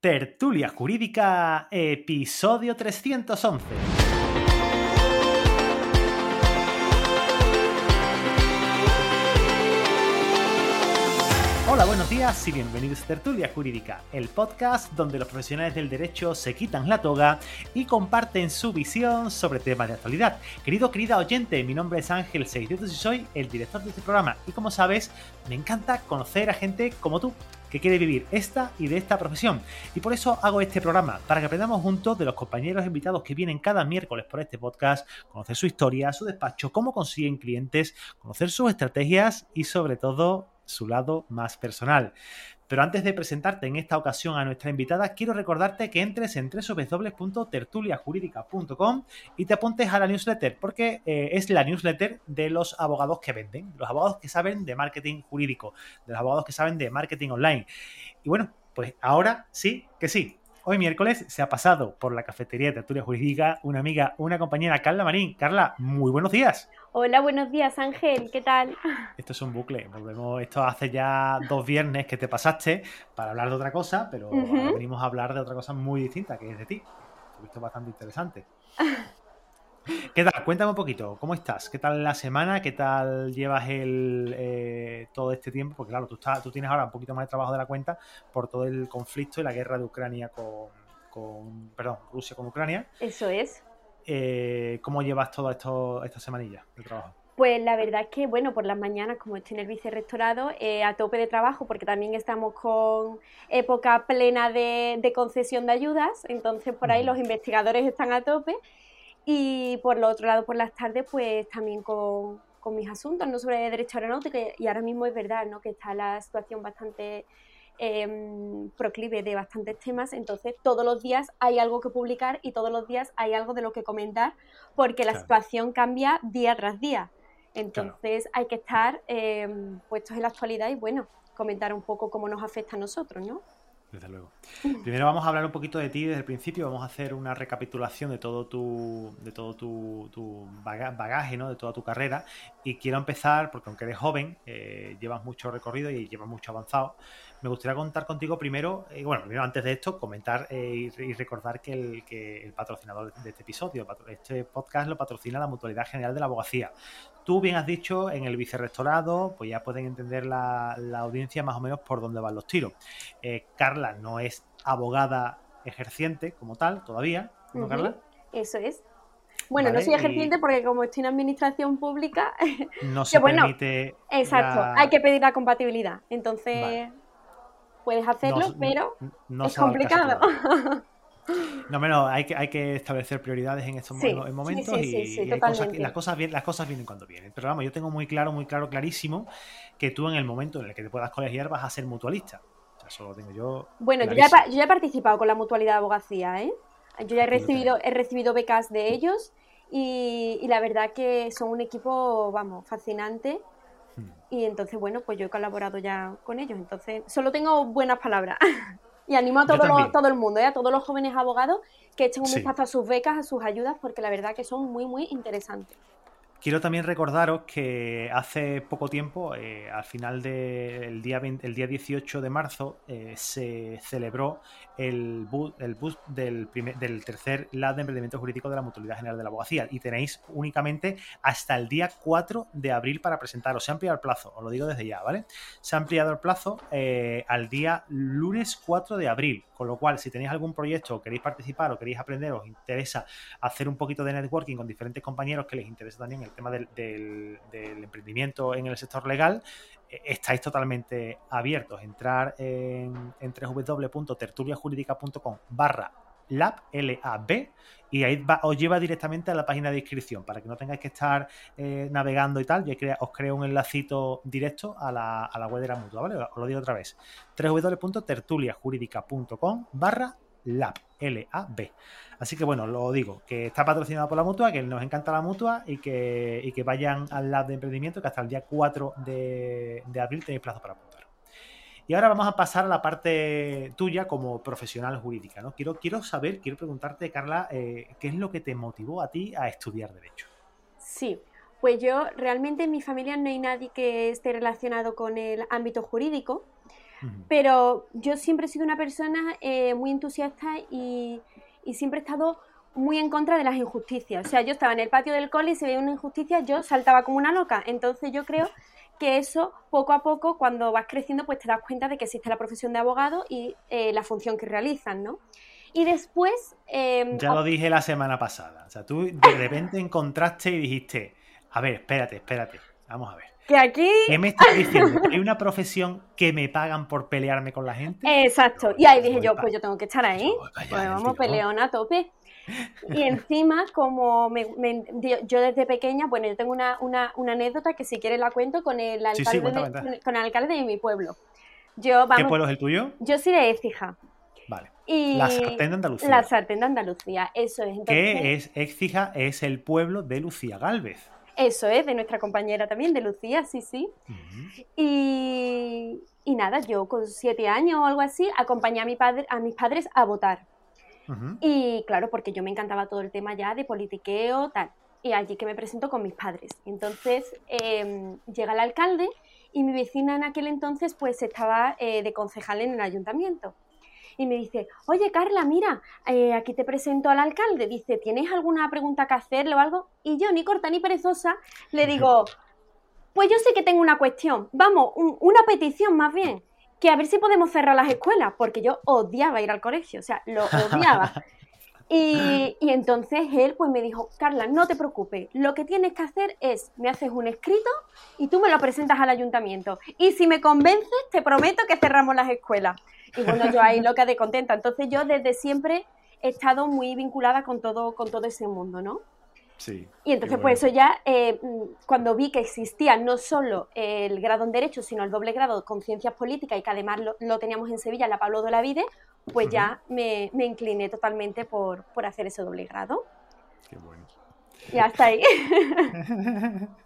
Tertulia Jurídica, episodio 311. Hola, buenos días y bienvenidos a Tertulia Jurídica, el podcast donde los profesionales del derecho se quitan la toga y comparten su visión sobre temas de actualidad. Querido, querida oyente, mi nombre es Ángel Seisdetos y soy el director de este programa. Y como sabes, me encanta conocer a gente como tú, que quiere vivir esta y de esta profesión. Y por eso hago este programa, para que aprendamos juntos de los compañeros invitados que vienen cada miércoles por este podcast, conocer su historia, su despacho, cómo consiguen clientes, conocer sus estrategias y sobre todo su lado más personal. Pero antes de presentarte en esta ocasión a nuestra invitada, quiero recordarte que entres en www.tertuliajurídica.com y te apuntes a la newsletter, porque eh, es la newsletter de los abogados que venden, los abogados que saben de marketing jurídico, de los abogados que saben de marketing online. Y bueno, pues ahora sí que sí. Hoy miércoles se ha pasado por la cafetería de Tertulia Jurídica una amiga, una compañera, Carla Marín. Carla, muy buenos días. Hola, buenos días Ángel, ¿qué tal? Esto es un bucle, volvemos, esto hace ya dos viernes que te pasaste para hablar de otra cosa, pero ahora venimos a hablar de otra cosa muy distinta, que es de ti. Esto es bastante interesante. ¿Qué tal? Cuéntame un poquito, ¿cómo estás? ¿Qué tal la semana? ¿Qué tal llevas el, eh, todo este tiempo? Porque claro, tú, estás, tú tienes ahora un poquito más de trabajo de la cuenta por todo el conflicto y la guerra de Ucrania con, con perdón, Rusia con Ucrania. Eso es. Eh, ¿Cómo llevas toda esto, esta semanilla de trabajo? Pues la verdad es que, bueno, por las mañanas, como estoy en el vicerrectorado, eh, a tope de trabajo, porque también estamos con época plena de, de concesión de ayudas, entonces por ahí los investigadores están a tope y por lo otro lado, por las tardes, pues también con, mis asuntos, no sobre derecho aeronáutico, y ahora mismo es verdad, ¿no? Que está la situación bastante em, proclive de bastantes temas, entonces todos los días hay algo que publicar y todos los días hay algo de lo que comentar, porque la situación cambia día tras día. Entonces hay que estar em, puestos en la actualidad y bueno, comentar un poco cómo nos afecta a nosotros, ¿no? Desde luego. Primero vamos a hablar un poquito de ti desde el principio, vamos a hacer una recapitulación de todo tu, de todo tu, bagaje, ¿no? de toda tu carrera. Y quiero empezar, porque aunque eres joven, eh, llevas mucho recorrido y llevas mucho avanzado, me gustaría contar contigo primero, eh, bueno, primero antes de esto, comentar eh, y, recordar que el, que el patrocinador de este episodio, este podcast lo patrocina la Mutualidad General de la Abogacía. Tú bien has dicho, en el vicerrectorado, pues ya pueden entender la, audiencia más o menos por dónde van los tiros. Eh, Carla no es abogada ejerciente como tal todavía, ¿no, Carla? Eso es. Bueno, no soy ejerciente porque como estoy en administración pública, no se permite. Exacto, hay que pedir la compatibilidad. Entonces, puedes hacerlo, pero es complicado. No, menos hay que, hay que establecer prioridades en estos momentos y, las, cosas, las cosas vienen cuando vienen. Pero vamos, yo tengo muy claro, muy claro, clarísimo que tú en el momento en el que te puedas colegiar vas a ser mutualista. O sea, eso lo tengo yo. Bueno, yo ya, he participado con la mutualidad de abogacía, ¿eh? Yo ya he recibido, he recibido becas de ellos y, la verdad que son un equipo, vamos, fascinante. Hmm. Y entonces, bueno, pues yo he colaborado ya con ellos. Entonces, solo tengo buenas palabras. Y animo a todo, todo el mundo, ¿eh? a todos los jóvenes abogados que echen un vistazo a sus becas, a sus ayudas, porque la verdad que son muy, muy interesantes. Quiero también recordaros que hace poco tiempo, eh, al final del día, el día 18 de marzo, eh, se celebró el bus, el bus del, del tercer lab de emprendimiento jurídico de la Mutualidad General de la Abogacía y tenéis únicamente hasta el día 4 de abril para presentaros. Se ha ampliado el plazo, os lo digo desde ya, ¿vale? Se ha ampliado el plazo eh, al día lunes 4 de abril, con lo cual si tenéis algún proyecto, queréis participar o queréis aprender, os interesa hacer un poquito de networking con diferentes compañeros que les interesa también el tema del, del emprendimiento en el sector legal, eh, estáis totalmente abiertos. Entrar en, en www.tertuliajurídica.com barra lab, L-A-B, y ahí os lleva directamente a la página de inscripción para que no tengáis que estar eh, navegando y tal. Yo os creo un enlacito directo a la, a la web de la mutua, ¿vale? Os lo digo otra vez. www.tertuliajurídica.com barra lab, L-A-B. Así que bueno, lo digo, que está patrocinado por la mutua, que nos encanta la mutua y que, que vayan al lab de emprendimiento, que hasta el día 4 de, abril tenéis plazo para apuntar. Y ahora vamos a pasar a la parte tuya como profesional jurídica. ¿no? Quiero, quiero saber, quiero preguntarte, Carla, eh, ¿qué es lo que te motivó a ti a estudiar Derecho? Sí, pues yo realmente en mi familia no hay nadie que esté relacionado con el ámbito jurídico. Pero yo siempre he sido una persona eh, muy entusiasta y, y, siempre he estado muy en contra de las injusticias. O sea, yo estaba en el patio del cole y se veía una injusticia, yo saltaba como una loca. Entonces yo creo que eso poco a poco, cuando vas creciendo, pues te das cuenta de que existe la profesión de abogado y eh, la función que realizan, ¿no? Y después... Em, ya lo dije la semana pasada. O sea, tú de repente encontraste y dijiste, a ver, espérate, espérate, vamos a ver. Que aquí... ¿Qué me estás diciendo? ¿Hay una profesión que me pagan por pelearme con la gente? Exacto. Y ahí dije yo, pues yo tengo que estar ahí. Pues vamos, peleona a tope. Y encima, como me, yo desde pequeña, bueno, yo tengo una, anécdota que si quieres la cuento con el alcalde, de, Con el alcalde de mi pueblo. Yo, ¿Qué pueblo es el tuyo? Yo soy de Écija. Vale. la sartén de Andalucía. La sartén de Andalucía, eso es. ¿Qué es Écija? Es el pueblo de Lucía Galvez. Eso es, de nuestra compañera también, de Lucía, sí, sí. y, y, nada, yo con siete años o algo así acompañé a, mi padre, a mis padres a votar. Y claro, porque yo me encantaba todo el tema ya de politiqueo, tal. Y allí que me presento con mis padres. Entonces em, llega el alcalde y mi vecina en aquel entonces pues estaba eh, de concejal en el ayuntamiento. Y me dice, oye Carla, mira, eh, aquí te presento al alcalde. Dice, ¿tienes alguna pregunta que hacerle o algo? Y yo, ni corta ni perezosa, le digo, pues yo sé que tengo una cuestión. Vamos, una petición más bien que a ver si podemos cerrar las escuelas, porque yo odiaba ir al colegio, o sea, lo odiaba. Y, entonces él pues me dijo, Carla, no te preocupes, lo que tienes que hacer es, me haces un escrito y tú me lo presentas al ayuntamiento. Y si me convences, te prometo que cerramos las escuelas. Y bueno, yo ahí loca de contenta. Entonces yo desde siempre he estado muy vinculada con todo, con todo ese mundo, ¿no? y entonces, pues eso ya, eh, cuando vi que existía no solo el grado en Derecho, sino el doble grado con Ciencias Políticas y que además lo, teníamos en Sevilla, la Pablo de la Vide, pues ya me, incliné totalmente por, hacer ese doble grado. Qué bueno. Y hasta ahí.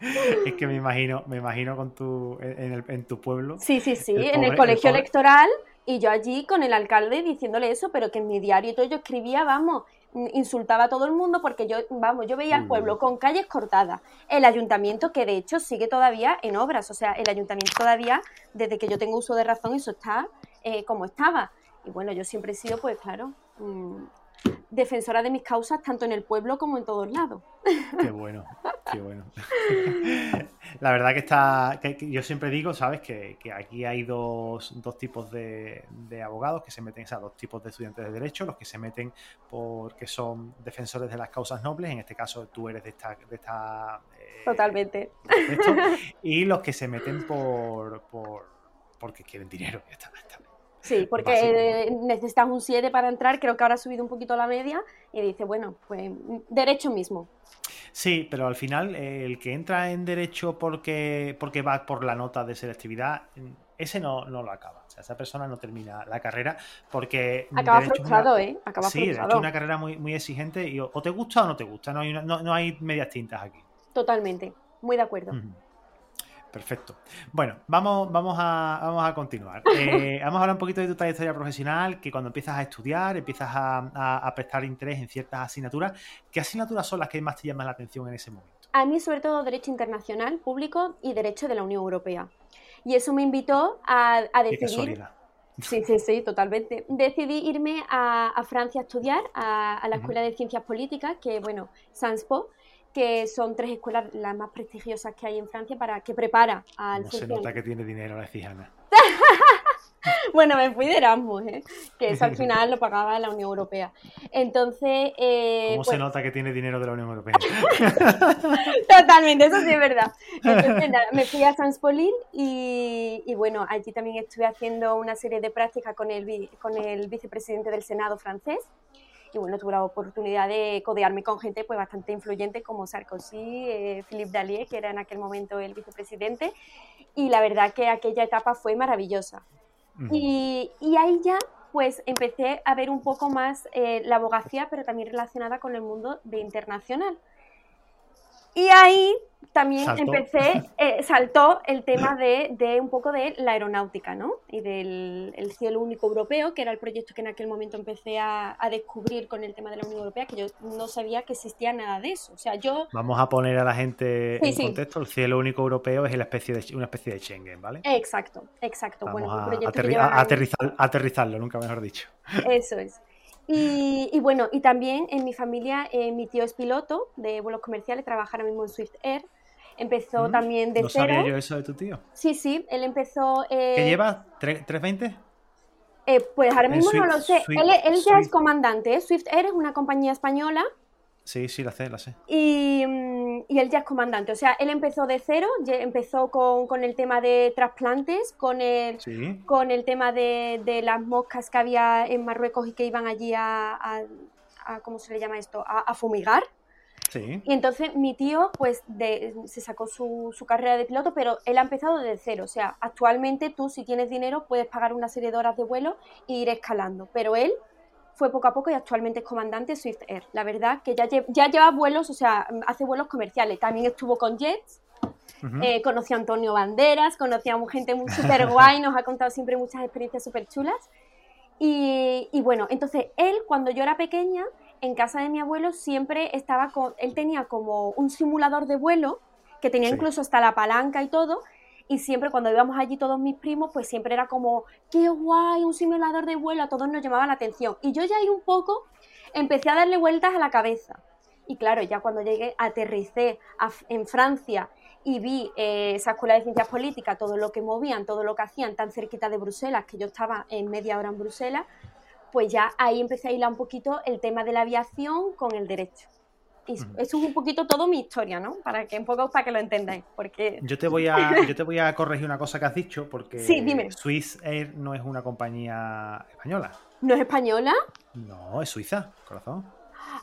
es que me imagino, me imagino con tu, en, tu pueblo. Sí, sí, sí, en el colegio electoral y yo allí con el alcalde diciéndole eso, pero que en mi diario y todo yo escribía, vamos, insultaba a todo el mundo porque yo, vamos, yo veía al pueblo con calles cortadas, el ayuntamiento que de hecho sigue todavía en obras, o sea, el ayuntamiento todavía, desde que yo tengo uso de razón, eso está eh, como estaba. Y bueno, yo siempre he sido, pues claro, mm, defensora de mis causas tanto en el pueblo como en todos lados. Qué bueno, qué bueno. La verdad que está, que yo siempre digo, ¿sabes? Que, aquí hay dos, tipos de, abogados que se meten, o sea, dos tipos de estudiantes de derecho, los que se meten porque son defensores de las causas nobles, en este caso tú eres de esta... De esta eh, Totalmente. y los que se meten por, por porque quieren dinero. está, Sí, porque necesitas un 7 para entrar, creo que ahora ha subido un poquito la media y dice, bueno, pues derecho mismo. Sí, pero al final el que entra en derecho porque, porque va por la nota de selectividad, ese no, no lo acaba. O sea, esa persona no termina la carrera porque... Acaba frustrado, ¿eh? Acaba sí, es una carrera muy, muy exigente y o te gusta o no te gusta, no hay, no, hay medias tintas aquí. Totalmente, muy de acuerdo. Perfecto. Bueno, vamos, vamos, a, vamos a continuar. Eh, vamos a hablar un poquito de tu trayectoria profesional, que cuando empiezas a estudiar, empiezas a, prestar interés en ciertas asignaturas. ¿Qué asignaturas son las que más te llaman la atención en ese momento? A mí sobre todo Derecho Internacional, Público y Derecho de la Unión Europea. Y eso me invitó a, decidir... Sí, sí, sí, totalmente. Decidí irme a, Francia a estudiar, a, la Escuela de Ciencias Políticas, que, bueno, SANSPO, que son tres escuelas las más prestigiosas que hay en Francia para que prepara al no se nota que tiene dinero la cijana. bueno, me fui de Erasmus, ¿eh? que eso al final lo pagaba la Unión Europea. Entonces... Eh, ¿Cómo se pues nota que tiene dinero de la Unión Europea? Totalmente, eso sí es verdad. Entonces, me fui a Transpolín y, y, bueno, allí también estuve haciendo una serie de prácticas con el, con el vicepresidente del Senado francés y bueno, tuve la oportunidad de codearme con gente pues bastante influyente como Sarkozy, eh, Philippe Dallier, que era en aquel momento el vicepresidente, y la verdad que aquella etapa fue maravillosa. y, y, ahí ya pues empecé a ver un poco más eh, la abogacía, pero también relacionada con el mundo de internacional. Y ahí también empecé, eh, saltó el tema de, un poco de la aeronáutica, ¿no? Y del cielo único europeo, que era el proyecto que en aquel momento empecé a, descubrir con el tema de la Unión Europea, que yo no sabía que existía nada de eso. O sea, yo... Vamos a poner a la gente en contexto, el cielo único europeo es una especie de, una especie de Schengen, ¿vale? Exacto, exacto. bueno, a, aterrizar, aterrizarlo, nunca mejor dicho. Eso es. Y, bueno, y también en mi familia, eh, mi tío es piloto de vuelos comerciales, trabaja ahora mismo en Swift Air Empezó mm, también de ¿No cero. sabía yo eso de tu tío? Sí, sí, él empezó... Eh... ¿Qué lleva? ¿320? Eh, pues ahora mismo no lo sé. él, ya es comandante. ¿eh? Swift Air es una compañía española. Sí, sí, la sé, la sé. Y, mm, y, él ya es comandante. O sea, él empezó de cero, empezó con, con el tema de trasplantes, con el, con el tema de, de, las moscas que había en Marruecos y que iban allí a, a, ¿cómo se le llama esto? a fumigar. Y entonces mi tío pues se sacó su, carrera de piloto, pero él ha empezado desde cero. O sea, actualmente tú si tienes dinero puedes pagar una serie de horas de vuelo e ir escalando. Pero él fue poco a poco y actualmente es comandante Swift Air. La verdad que ya, ya lleva vuelos, o sea, hace vuelos comerciales. También estuvo con Jets. Eh, conoció a Antonio Banderas, conoció a gente muy súper guay, nos ha contado siempre muchas experiencias súper chulas. Y, y bueno, entonces él, cuando yo era pequeña, en casa de mi abuelo siempre estaba con, él tenía como un simulador de vuelo, que tenía incluso hasta la palanca y todo, y siempre cuando íbamos allí todos mis primos, pues siempre era como, qué guay, un simulador de vuelo, a todos nos llamaba la atención. Y yo ya ahí un poco empecé a darle vueltas a la cabeza. Y claro, ya cuando llegué, aterricé en Francia y vi eh, esa escuela de ciencias políticas, todo lo que movían, todo lo que hacían tan cerquita de Bruselas, que yo estaba en media hora en Bruselas, pues ya ahí empecé a hilar un poquito el tema de la aviación con el derecho. Y eso es un poquito todo mi historia, ¿no? Para que un poco para que lo entendáis, porque yo te voy a yo te voy a corregir una cosa que has dicho porque sí, dime. Swiss Air no es una compañía española. ¿No es española? No, es suiza, corazón.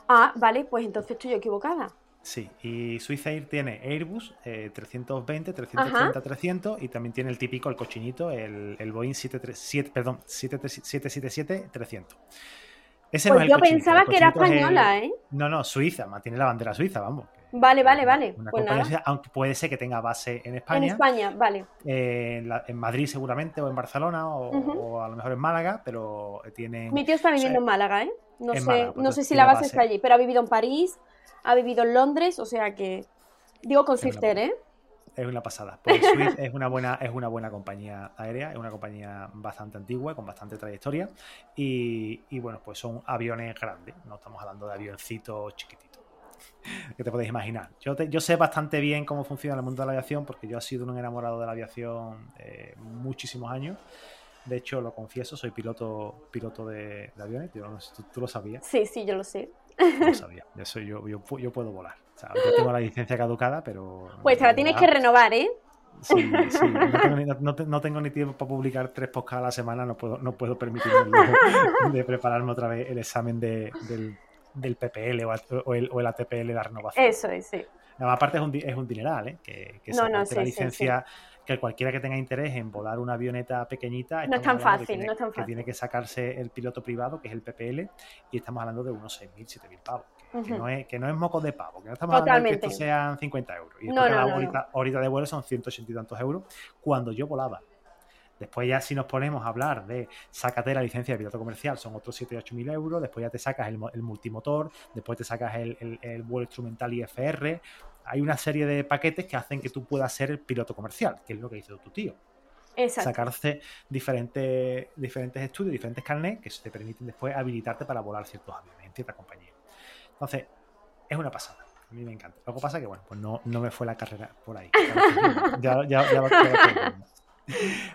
Ah, vale, pues entonces estoy equivocada. Sí, y Swiss Air tiene Airbus 320, 330, 300 y también tiene el típico, el cochinito, el, el Boeing 737, perdón, 777, 300. Ese pues yo pensaba que era española, ¿eh? No, no, Suiza, mantiene la bandera suiza, vamos. Vale, vale, vale. Pues aunque puede ser que tenga base en España. En España, vale. Eh, en, Madrid seguramente, o en Barcelona, o, a lo mejor en Málaga, pero tiene... Mi tío está viviendo en Málaga, ¿eh? No sé, no sé si la base, está allí, pero ha vivido en París, ha vivido en Londres, o sea que. Digo con Swifter, ¿eh? Es una pasada. Porque Swift es una buena, es una buena compañía aérea, es una compañía bastante antigua, con bastante trayectoria. Y, bueno, pues son aviones grandes, no estamos hablando de avioncitos chiquititos. Que te podéis imaginar. Yo, yo sé bastante bien cómo funciona el mundo de la aviación, porque yo he sido un enamorado de la aviación eh, muchísimos años. De hecho, lo confieso, soy piloto, piloto de, aviones. ¿tú, lo sabías? Sí, sí, yo lo sé. No sabía. Eso yo, yo, yo puedo volar. O sea, yo tengo la licencia caducada, pero. Pues te la tienes que renovar, ¿eh? Sí, sí. No tengo, ni, tiempo para publicar tres podcasts a la semana, no puedo, no puedo permitirme de prepararme otra vez el examen de, del, del, PPL o el, o el ATPL de la renovación. Eso es, sí. aparte es un, es un dineral, ¿eh? Que, que no, no, la licencia, que cualquiera que tenga interés en volar una avioneta pequeñita. No es tan fácil, no es tan fácil. Que tiene que sacarse el piloto privado, que es el PPL, y estamos hablando de unos 6.000, 7.000 pavos que, no es, que no es moco de pavo, que no estamos hablando de que esto sean 50 euros. Y no, no, ahorita, de vuelo son 180 y tantos euros cuando yo volaba. Después ya si nos ponemos a hablar de sácate la licencia de piloto comercial, son otros 7 8 mil euros, después ya te sacas el, multimotor, después te sacas el, el, vuelo instrumental IFR. Hay una serie de paquetes que hacen que tú puedas ser el piloto comercial, que es lo que hizo tu tío. Exacto. Sacarse diferentes, diferentes estudios, diferentes carnets que te permiten después habilitarte para volar ciertos aviones en cierta compañía. Entonces, es una pasada. A mí me encanta. Lo que pasa es que, bueno, pues no, no me fue la carrera por ahí. Ya, ya, ya, lo,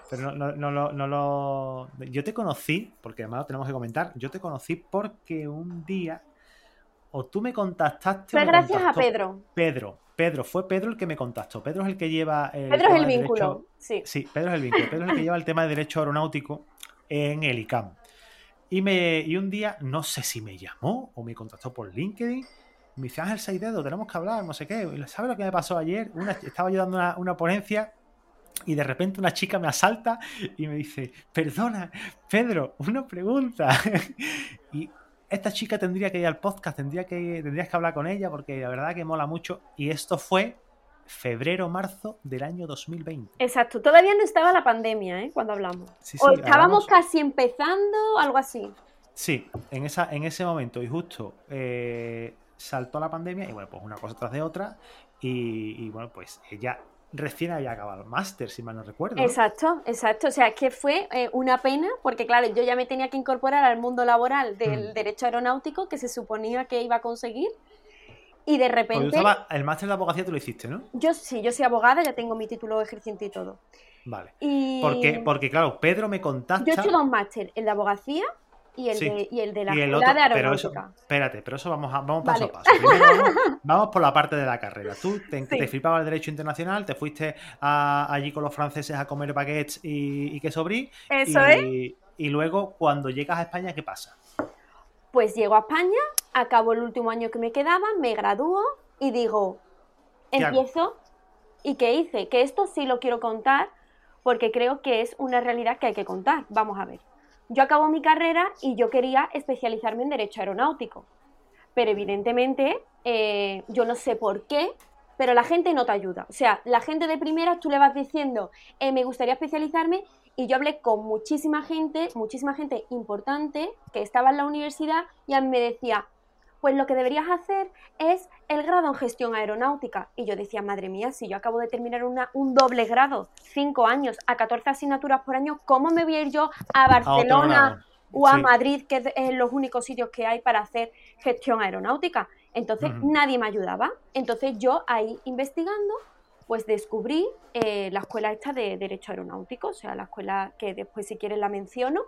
Pero no, no, no, no, lo. Yo te conocí, porque además lo tenemos que comentar. Yo te conocí porque un día. O tú me contactaste. Fue gracias a Pedro. Pedro. Pedro, fue Pedro el que me contactó. Pedro es el que lleva. El Pedro es el vínculo. sí. sí, Pedro es el vínculo. Pedro es el que lleva el tema de derecho aeronáutico en el ICAM. Y, me, y un día, no sé si me llamó o me contactó por LinkedIn. Me dice, Ángel Saidedo, tenemos que hablar, no sé qué. ¿Sabes lo que me pasó ayer? Estaba yo dando una, una ponencia y de repente una chica me asalta y me dice, perdona, Pedro, una pregunta. y esta chica tendría que ir al podcast, tendría que, tendrías que hablar con ella porque la verdad que mola mucho. Y esto fue febrero-marzo del año 2020. Exacto, todavía no estaba la pandemia, ¿eh? Cuando hablamos. o estábamos casi empezando, algo así. Sí, en, esa, en ese momento y justo eh, saltó la pandemia y bueno, pues una cosa tras de otra y, bueno, pues ella recién había acabado el máster, si mal no recuerdo. Exacto, exacto. O sea, que fue eh, una pena, porque claro, yo ya me tenía que incorporar al mundo laboral del mm. derecho aeronáutico que se suponía que iba a conseguir. Y de repente. el máster de abogacía tú lo hiciste, ¿no? Yo sí, yo soy abogada, ya tengo mi título ejerciente y todo. Vale. Porque, porque, claro, Pedro me contacta. Yo he hecho dos máster, el de abogacía y el, de, y el de la escuela de aeronáutica. espérate, pero eso vamos, a, vamos paso a paso. vamos, por la parte de la carrera. Tú te, flipaba el derecho internacional, te fuiste allí con los franceses a comer baguettes y, y queso brie. Eso y, Y luego, cuando llegas a España, ¿qué pasa? Pues llego a España, acabo el último año que me quedaba, me gradúo y digo, empiezo. ¿Y qué hice? Que esto sí lo quiero contar porque creo que es una realidad que hay que contar. Vamos a ver. Yo acabo mi carrera y yo quería especializarme en Derecho Aeronáutico. Pero evidentemente, eh, yo no sé por qué, pero la gente no te ayuda. O sea, la gente de primera tú le vas diciendo, eh, me gustaría especializarme, y yo hablé con muchísima gente, muchísima gente importante que estaba en la universidad y a mí me decía, pues lo que deberías hacer es el grado en gestión aeronáutica. Y yo decía, madre mía, si yo acabo de terminar una, un doble grado, cinco años, a 14 asignaturas por año, ¿cómo me voy a ir yo a Barcelona o a Madrid, que es los únicos sitios que hay para hacer gestión aeronáutica? Entonces nadie me ayudaba. Entonces yo ahí investigando, pues descubrí eh, la escuela esta de Derecho Aeronáutico, o sea, la escuela que después si quieres la menciono,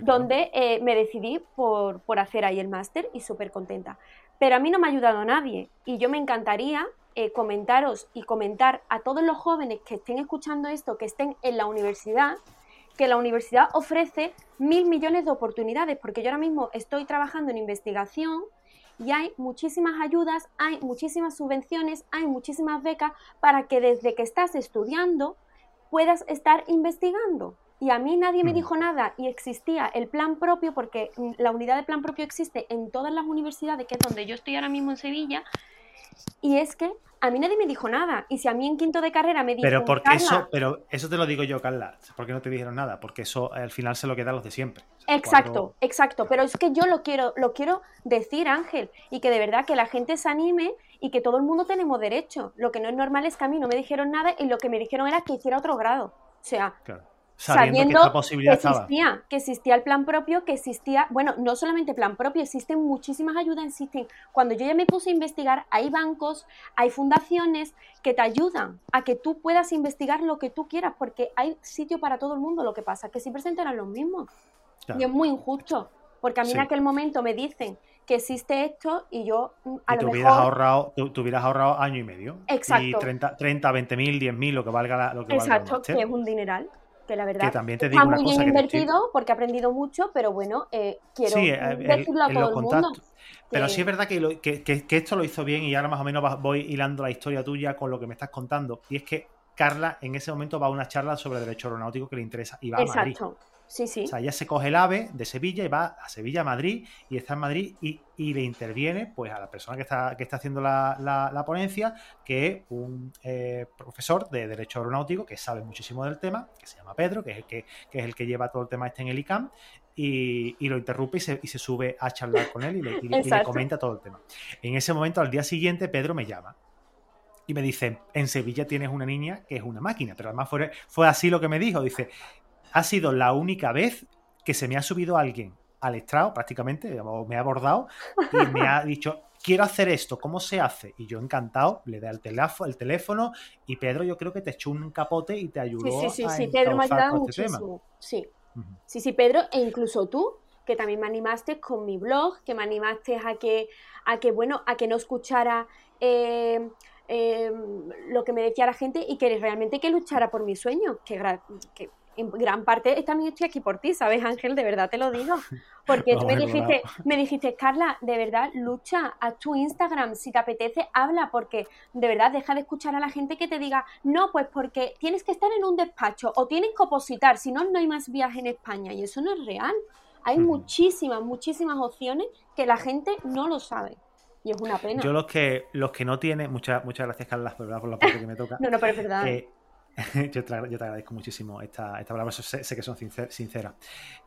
donde eh, me decidí por, hacer ahí el máster y súper contenta. Pero a mí no me ha ayudado nadie y yo me encantaría eh, comentaros y comentar a todos los jóvenes que estén escuchando esto, que estén en la universidad, que la universidad ofrece mil millones de oportunidades, porque yo ahora mismo estoy trabajando en investigación y hay muchísimas ayudas, hay muchísimas subvenciones, hay muchísimas becas para que desde que estás estudiando puedas estar investigando y a mí nadie me mm. dijo nada y existía el plan propio, porque la unidad de plan propio existe en todas las universidades, que es donde yo estoy ahora mismo en Sevilla, y es que a mí nadie me dijo nada. Y si a mí en quinto de carrera me dijeron. Pero porque eso, pero eso te lo digo yo, Carla. ¿Por qué no te dijeron nada? Porque eso al final se lo quedan los de siempre. exacto, exacto. Pero es que yo lo quiero, lo quiero decir, Ángel, y que de verdad que la gente se anime y que todo el mundo tenemos derecho. Lo que no es normal es que a mí no me dijeron nada y lo que me dijeron era que hiciera otro grado. O sea, sabiendo, que, existía, que existía el plan propio, que existía, bueno, no solamente plan propio, existen muchísimas ayudas, existen. Cuando yo ya me puse a investigar, hay bancos, hay fundaciones que te ayudan a que tú puedas investigar lo que tú quieras, porque hay sitio para todo el mundo. Lo que pasa es que siempre se enteran los mismos. Y es muy injusto, porque a mí en aquel momento me dicen que existe esto y yo mm, a lo mejor... Ahorrado, tú, hubieras ahorrado año y medio. Exacto. Y 30, 30 20 mil, 10 mil, lo que valga lo que Exacto, que es un dineral que la verdad también te digo está muy bien invertido porque he aprendido mucho, pero bueno, eh, quiero sí, a todo el mundo. Pero sí es verdad que, que, esto lo hizo bien y ahora más o menos voy hilando la historia tuya con lo que me estás contando. Y es que Carla en ese momento va a una charla sobre derecho aeronáutico que le interesa y va a Madrid. Sí, sí. O sea, ella se coge el AVE de Sevilla y va a Sevilla, a Madrid, y está en Madrid y, le interviene pues a la persona que está, que está haciendo la, ponencia, que es un eh, profesor de Derecho Aeronáutico que sabe muchísimo del tema, que se llama Pedro, que es el que, es el que lleva todo el tema este en el ICAM, y, lo interrumpe y se, y se, sube a charlar con él y le, y le comenta todo el tema. En ese momento, al día siguiente, Pedro me llama y me dice, en Sevilla tienes una niña que es una máquina, pero además fue, fue así lo que me dijo, dice, ha sido la única vez que se me ha subido alguien al estrado, prácticamente, me ha abordado y me ha dicho, quiero hacer esto, ¿cómo se hace? Y yo encantado, le da el teléfono, el teléfono y Pedro yo creo que te echó un capote y te ayudó. Sí, sí, sí, sí Pedro me ha ayudado este muchísimo. Sí. sí, sí, Pedro, e incluso tú, que también me animaste con mi blog, que me animaste a que, a que bueno, a que no escuchara eh, eh, lo que me decía la gente y que realmente que luchara por mi sueño, que, que en gran parte también estoy aquí por ti, ¿sabes, Ángel? De verdad te lo digo. Porque tú me dijiste, me dijiste, Carla, de verdad, lucha, a tu Instagram, si te apetece, habla, porque de verdad deja de escuchar a la gente que te diga, no, pues porque tienes que estar en un despacho o tienes que opositar, si no, no hay más viaje en España. Y eso no es real. Hay muchísimas, muchísimas opciones que la gente no lo sabe. Y es una pena. Yo los que los que no tienen, muchas muchas gracias Carla por, la parte que me toca. no, no, pero es verdad. Eh, yo, te, agradezco muchísimo esta, esta palabra, sé, sé, que son sinceras.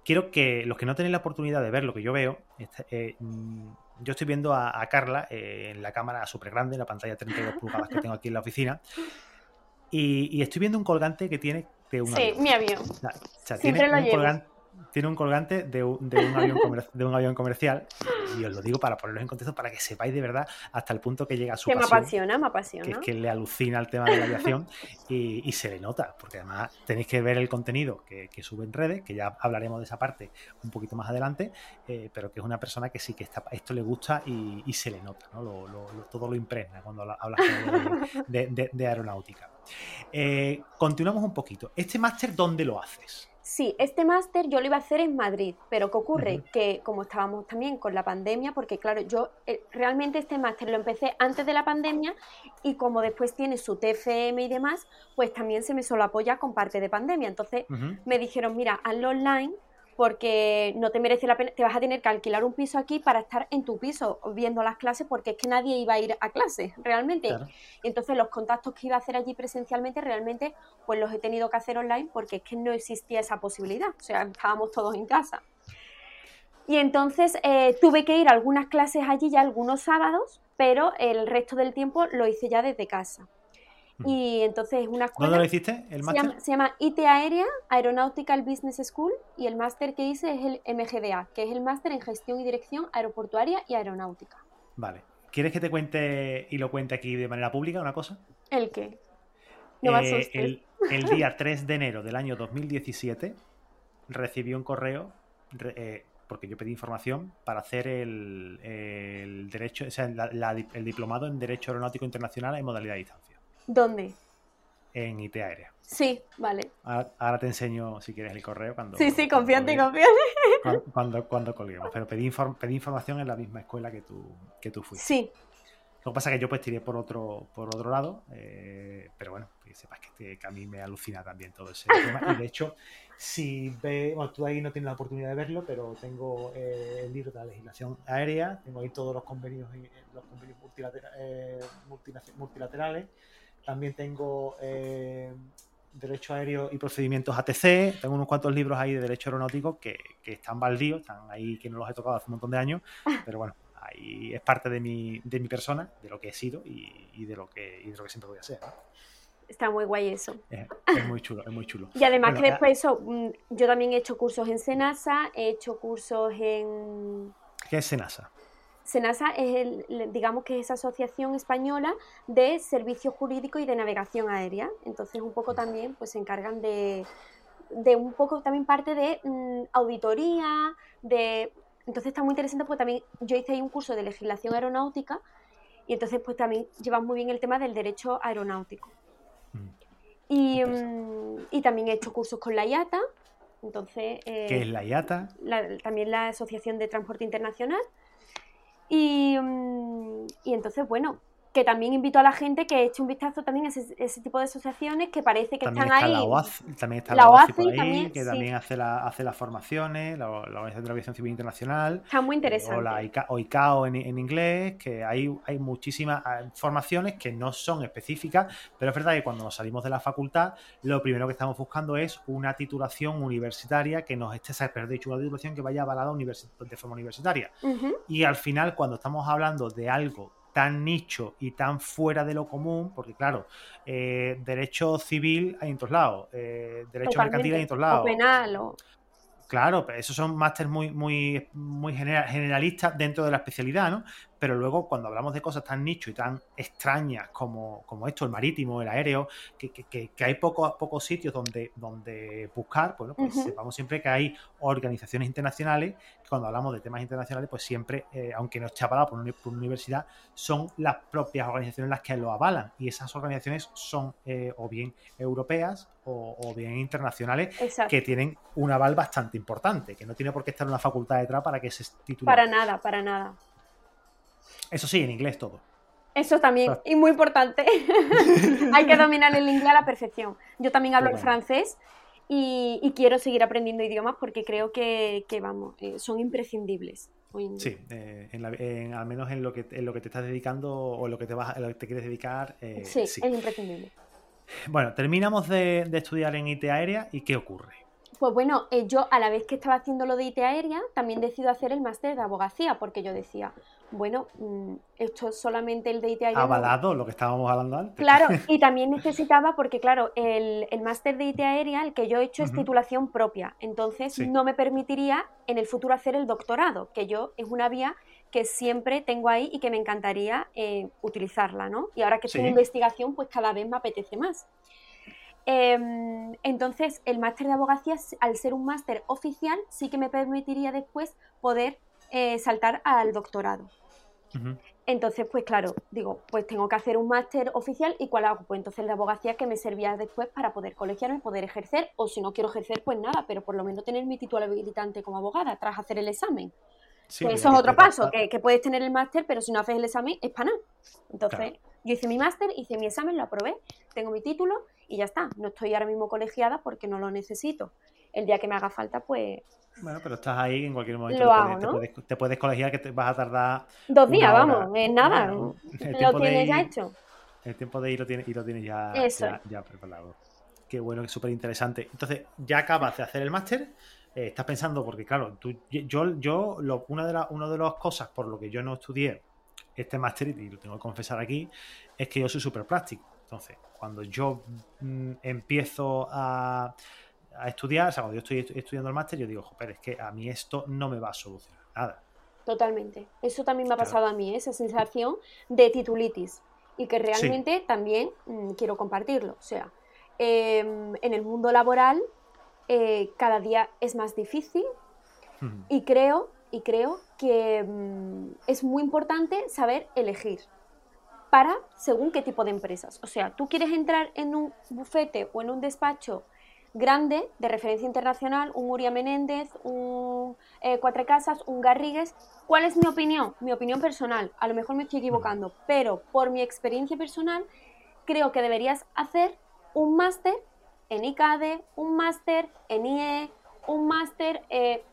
Quiero que los que no tienen la oportunidad de ver lo que yo veo, este, eh, mm, yo estoy viendo a, Carla eh, en la cámara súper grande, en la pantalla 32 pulgadas que tengo aquí en la oficina, y, estoy viendo un colgante que tiene de un Sí, mi avión. Siempre lo llevo tiene un colgante de un, avión, comercial, y os lo digo para ponerlos en contexto, para que sepáis de verdad hasta el punto que llega a su que me apasiona, me apasiona. Que es que le alucina el tema de la aviación y, se le nota, porque además tenéis que ver el contenido que, sube en redes, que ya hablaremos de esa parte un poquito más adelante, eh, pero que es una persona que sí que está, esto le gusta y, se le nota, ¿no? todo lo impregna cuando hablas de, aeronáutica. Eh, continuamos un poquito. ¿Este máster dónde lo haces? Sí, este máster yo lo iba a hacer en Madrid, pero ¿qué ocurre? Que como estábamos también con la pandemia, porque claro, yo eh, realmente este máster lo empecé antes de la pandemia y como después tiene su TFM y demás, pues también se me solo apoya con parte de pandemia. Entonces me dijeron, mira, hazlo online porque no te merece la pena, te vas a tener que alquilar un piso aquí para estar en tu piso viendo las clases porque es que nadie iba a ir a clases realmente. Entonces los contactos que iba a hacer allí presencialmente realmente pues los he tenido que hacer online porque es que no existía esa posibilidad, o sea, estábamos todos en casa. Y entonces eh, tuve que ir a algunas clases allí ya algunos sábados, pero el resto del tiempo lo hice ya desde casa. Y entonces es una escuela. ¿Dónde lo hiciste? ¿El máster? Se llama, IT Aérea, Aeronautical Business School, y el máster que hice es el MGDA, que es el máster en Gestión y Dirección Aeroportuaria y Aeronáutica. Vale. ¿Quieres que te cuente y lo cuente aquí de manera pública una cosa? ¿El qué? No eh, el, el, día 3 de enero del año 2017 recibí un correo, eh, porque yo pedí información, para hacer el, el derecho, o sea, el diplomado en Derecho Aeronáutico Internacional en modalidad de distancia. ¿Dónde? En IT Aérea. Sí, vale. Ahora, te enseño, si quieres, el correo. Cuando, sí, sí, confiante, cuando, cuando, cuando, colguemos. Pero pedí, pedí, información en la misma escuela que tú, que tú fuiste. Sí. Lo que pasa es que yo pues tiré por otro, por otro lado, eh, pero bueno, que sepas que, a mí me alucina también todo ese tema. Y de hecho, si ve, bueno, tú ahí no tienes la oportunidad de verlo, pero tengo eh, el libro de la legislación aérea, tengo ahí todos los convenios, los convenios eh, multilaterales también tengo eh, Derecho Aéreo y Procedimientos ATC. Tengo unos cuantos libros ahí de Derecho Aeronáutico que, están baldíos, están ahí que no los he tocado hace un montón de años, pero bueno, ahí es parte de mi, de mi persona, de lo que he sido y, de, lo que, y de lo que siempre voy a ser. Está muy guay eso. Es, muy chulo, es muy chulo. Y además que después eso, mm, yo también he hecho cursos en Senasa, he hecho cursos en... ¿Qué es Senasa? SENASA es el, digamos que es esa asociación española de servicios jurídicos y de navegación aérea. Entonces un poco también pues se encargan de, de un poco también parte de mm, auditoría, de entonces está muy interesante porque también yo hice ahí un curso de legislación aeronáutica y entonces pues también llevas muy bien el tema del derecho aeronáutico. Mm. Y, mm, y, también he hecho cursos con la IATA. Entonces, eh, ¿Qué es la IATA? también la Asociación de Transporte Internacional. Y, mm, y entonces, bueno, que también invito a la gente que eche un vistazo también a ese, tipo de asociaciones que parece que están ahí. también está la, OACI, ahí, que también hace, la, hace las formaciones, la, Organización de la Aviación Civil Internacional. Está muy interesante. O la ICAO, en, en, inglés, que hay, hay muchísimas ah, formaciones que no son específicas, pero es verdad que cuando nos salimos de la facultad, lo primero que estamos buscando es una titulación universitaria que nos esté, pero dicho, una titulación que vaya avalada de forma universitaria. Y al final, cuando estamos hablando de algo tan nicho y tan fuera de lo común, porque claro, eh, derecho civil hay en todos lados, eh, derecho mercantil hay en todos lados. O penal o... Claro, esos son másteres muy, muy, muy generalistas dentro de la especialidad, ¿no? Pero luego, cuando hablamos de cosas tan nicho y tan extrañas como, como esto, el marítimo, el aéreo, que, que, que hay pocos, pocos sitios donde, donde buscar, pues, pues sepamos siempre que hay organizaciones internacionales, que cuando hablamos de temas internacionales, pues siempre, eh, aunque no esté avalado por una, universidad, son las propias organizaciones las que lo avalan. Y esas organizaciones son eh, o bien europeas o, bien internacionales que tienen un aval bastante importante, que no tiene por qué estar una facultad detrás para que se titule. Para nada, para nada. Eso sí, en inglés todo. Eso también, y muy importante. Hay que dominar el inglés a la perfección. Yo también hablo el francés y, quiero seguir aprendiendo idiomas porque creo que, vamos, eh, son imprescindibles. Sí, eh, al menos en lo, que, en lo que te estás dedicando o lo que te, vas, lo que te quieres dedicar. Eh, sí, es imprescindible. Bueno, terminamos de, de estudiar en IT aérea y ¿qué ocurre? Pues bueno, eh, yo a la vez que estaba haciendo lo de IT aérea, también decido hacer el máster de abogacía, porque yo decía, bueno, mm, esto es solamente el de IT aérea. Avalado, lo que estábamos hablando antes. Claro, y también necesitaba, porque claro, el, máster de IT aérea, el que yo he hecho es titulación propia, entonces no me permitiría en el futuro hacer el doctorado, que yo es una vía que siempre tengo ahí y que me encantaría eh, utilizarla, ¿no? Y ahora que estoy en investigación, pues cada vez me apetece más. Em, entonces, el máster de abogacía, al ser un máster oficial, sí que me permitiría después poder eh, saltar al doctorado. Entonces, pues claro, digo, pues tengo que hacer un máster oficial y ¿cuál hago? Pues entonces de abogacía que me servía después para poder colegiarme, poder ejercer, o si no quiero ejercer, pues nada, pero por lo menos tener mi título habilitante como abogada tras hacer el examen. eso es otro paso, que, puedes tener el máster, pero si no haces el examen, es para nada. Entonces, yo hice mi máster, hice mi examen, lo aprobé, tengo mi título y ya está. No estoy ahora mismo colegiada porque no lo necesito. El día que me haga falta, pues. Bueno, pero estás ahí en cualquier momento. te, puedes, colegiar que te vas a tardar. Dos días, vamos, es nada. lo tienes ya hecho. El tiempo de ir lo tienes, y lo tienes ya, ya, preparado. Qué bueno, es súper interesante. Entonces, ya acabas de hacer el máster. Eh, estás pensando, porque claro, tú, yo, yo lo, una, de la, una de las cosas por lo que yo no estudié este máster, y lo tengo que confesar aquí, es que yo soy súper práctico. Entonces, cuando yo mm, empiezo a, estudiar, o sea, cuando yo estoy estudiando el máster, yo digo, joder, es que a mí esto no me va a solucionar nada. Totalmente. Eso también me ha pasado a mí, esa sensación de titulitis. Y que realmente también mm, quiero compartirlo. O sea, em, en el mundo laboral eh, cada día es más difícil y creo, y creo que mm, es muy importante saber elegir para según qué tipo de empresas. O sea, tú quieres entrar en un bufete o en un despacho grande de referencia internacional, un Uria Menéndez, un eh, Cuatro Casas, un Garrigues. ¿Cuál es mi opinión? Mi opinión personal. A lo mejor me estoy equivocando, pero por mi experiencia personal, creo que deberías hacer un máster en ICADE, un máster en IE, un máster eh,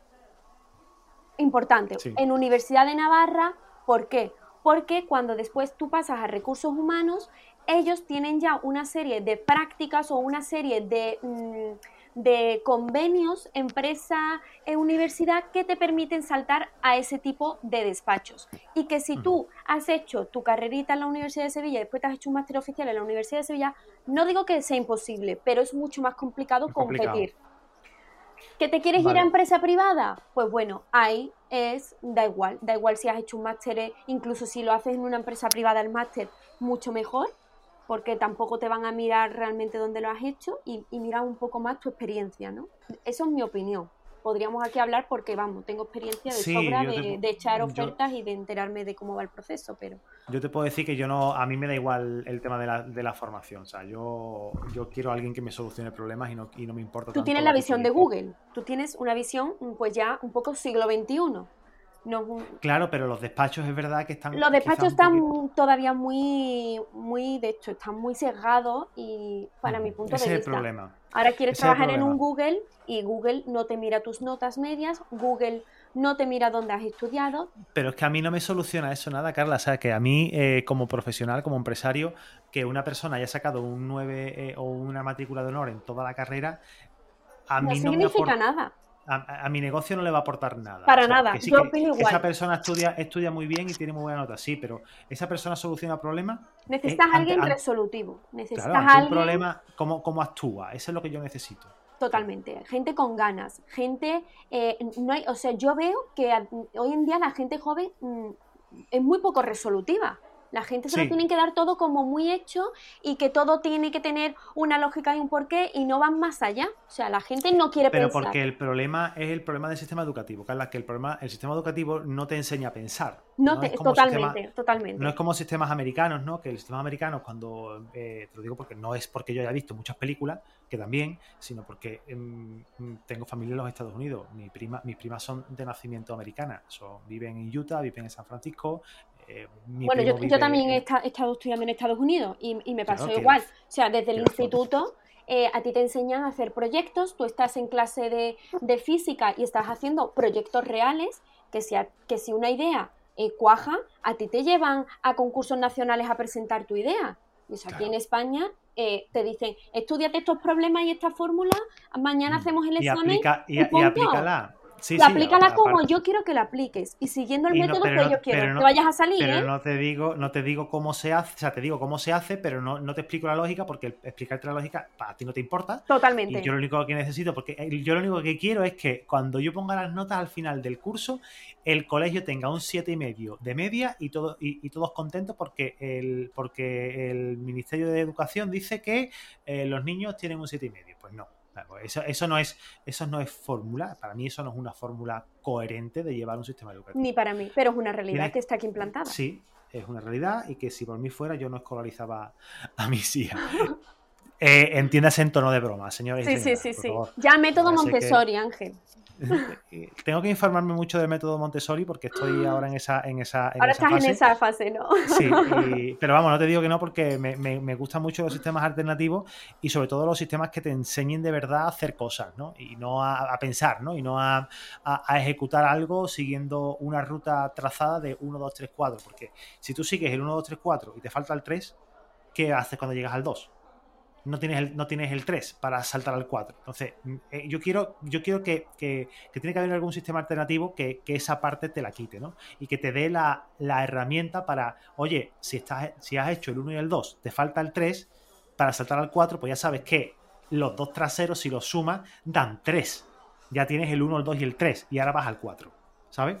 importante en Universidad de Navarra. ¿Por qué? porque cuando después tú pasas a recursos humanos, ellos tienen ya una serie de prácticas o una serie de, mm, convenios, empresa, e universidad, que te permiten saltar a ese tipo de despachos. Y que si tú has hecho tu carrerita en la Universidad de Sevilla y después te has hecho un máster oficial en la Universidad de Sevilla, no digo que sea imposible, pero es mucho más complicado competir. ¿Que te quieres ir a empresa privada? Pues bueno, ahí es, da igual, da igual si has hecho un máster, eh, incluso si lo haces en una empresa privada el máster, mucho mejor, porque tampoco te van a mirar realmente dónde lo has hecho y, y mirar un poco más tu experiencia, ¿no? Eso es mi opinión podríamos aquí hablar porque, vamos, tengo experiencia de sobra de, echar ofertas y de enterarme de cómo va el proceso, pero... Yo te puedo decir que yo no, a mí me da igual el tema de la, de la formación, o sea, yo, yo quiero a alguien que me solucione problemas y no, y no me importa. Tú tienes la visión de Google, tú tienes una visión pues ya un poco siglo XXI. Claro, pero los despachos es verdad que están. Los despachos están todavía muy, muy, de hecho, están muy cerrados y para mi punto de vista. es el problema. Ahora quieres trabajar en un Google y Google no te mira tus notas medias, Google no te mira dónde has estudiado. Pero es que a mí no me soluciona eso nada, Carla. O sea, que a mí, eh, como profesional, como empresario, que una persona haya sacado un 9 eh, o una matrícula de honor en toda la carrera, a mí no significa nada a, mi negocio no le va a aportar nada. Para nada, yo igual. Esa persona estudia, estudia muy bien y tiene muy buena nota, sí, pero esa persona soluciona problemas. Necesitas a alguien resolutivo. Necesitas alguien... un problema, ¿cómo, ¿cómo actúa? Eso es lo que yo necesito. Totalmente, gente con ganas, gente, eh, no hay, o sea, yo veo que hoy en día la gente joven mm, es muy poco resolutiva. La gente se lo tiene que dar todo como muy hecho y que todo tiene que tener una lógica y un porqué y no van más allá. O sea, la gente no quiere Pero porque el problema es el problema del sistema educativo, Carla, que el problema, el sistema educativo no te enseña a pensar. No, te, totalmente, totalmente. No es como sistemas americanos, ¿no? Que el sistema americano, cuando, eh, te lo digo porque no es porque yo haya visto muchas películas, que también, sino porque em, tengo familia en los Estados Unidos. Mi prima, mis primas son de nacimiento americana, son, viven en Utah, viven en San Francisco, eh, bueno, yo, también he, estado estudiando en Estados Unidos y, me pasó igual. O sea, desde el instituto eh, a ti te enseñan a hacer proyectos, tú estás en clase de, física y estás haciendo proyectos reales, que si, que si una idea eh, cuaja, a ti te llevan a concursos nacionales a presentar tu idea. Y aquí en España eh, te dicen, estudiate estos problemas y esta fórmula, mañana mm. hacemos el examen y, aplícala aplícala como yo quiero que la apliques y siguiendo el método que yo quiero. que vayas a salir. Pero ¿eh? no te digo, no te digo cómo se hace, o sea, te digo cómo se hace, pero no, no te explico la lógica porque explicarte la lógica para ti no te importa. Totalmente. Y yo lo único que necesito, porque yo lo único que quiero es que cuando yo ponga las notas al final del curso, el colegio tenga un siete y medio de media y, todo, y, todos contentos porque el, porque el Ministerio de Educación dice que eh, los niños tienen un siete y medio. Pues no. Eso, eso, no es, eso no es fórmula, para mí eso no es una fórmula coherente de llevar un sistema educativo. Ni para mí, pero es una realidad que está aquí implantada. Sí, es una realidad y que si por mí fuera yo no escolarizaba a mis hijas. eh, entiéndase en tono de broma, señores. Sí, sí, sí, sí. Ya método Montessori, Ángel. Tengo que informarme mucho del método Montessori porque estoy ahora en esa, en esa, ahora estás en esa fase, ¿no? Sí, pero vamos, no te digo que no porque me, me, gustan mucho los sistemas alternativos y sobre todo los sistemas que te enseñen de verdad a hacer cosas, ¿no? Y no a, pensar, ¿no? Y no a, a, ejecutar algo siguiendo una ruta trazada de 1, 2, 3, 4. Porque si tú sigues el 1, 2, 3, 4 y te falta el 3, ¿qué haces cuando llegas al 2? No tienes el, no tienes el 3 para saltar al 4. Entonces, mm, eh, yo quiero, yo quiero que, que, tiene que haber algún sistema alternativo que, esa parte te la quite, ¿no? Y que te dé la, herramienta para, oye, si, estás, si has hecho el 1 y el 2, te falta el 3, para saltar al 4, pues ya sabes que los dos traseros, si los sumas, dan 3. Ya tienes el 1, el 2 y el 3, y ahora vas al 4, ¿sabes?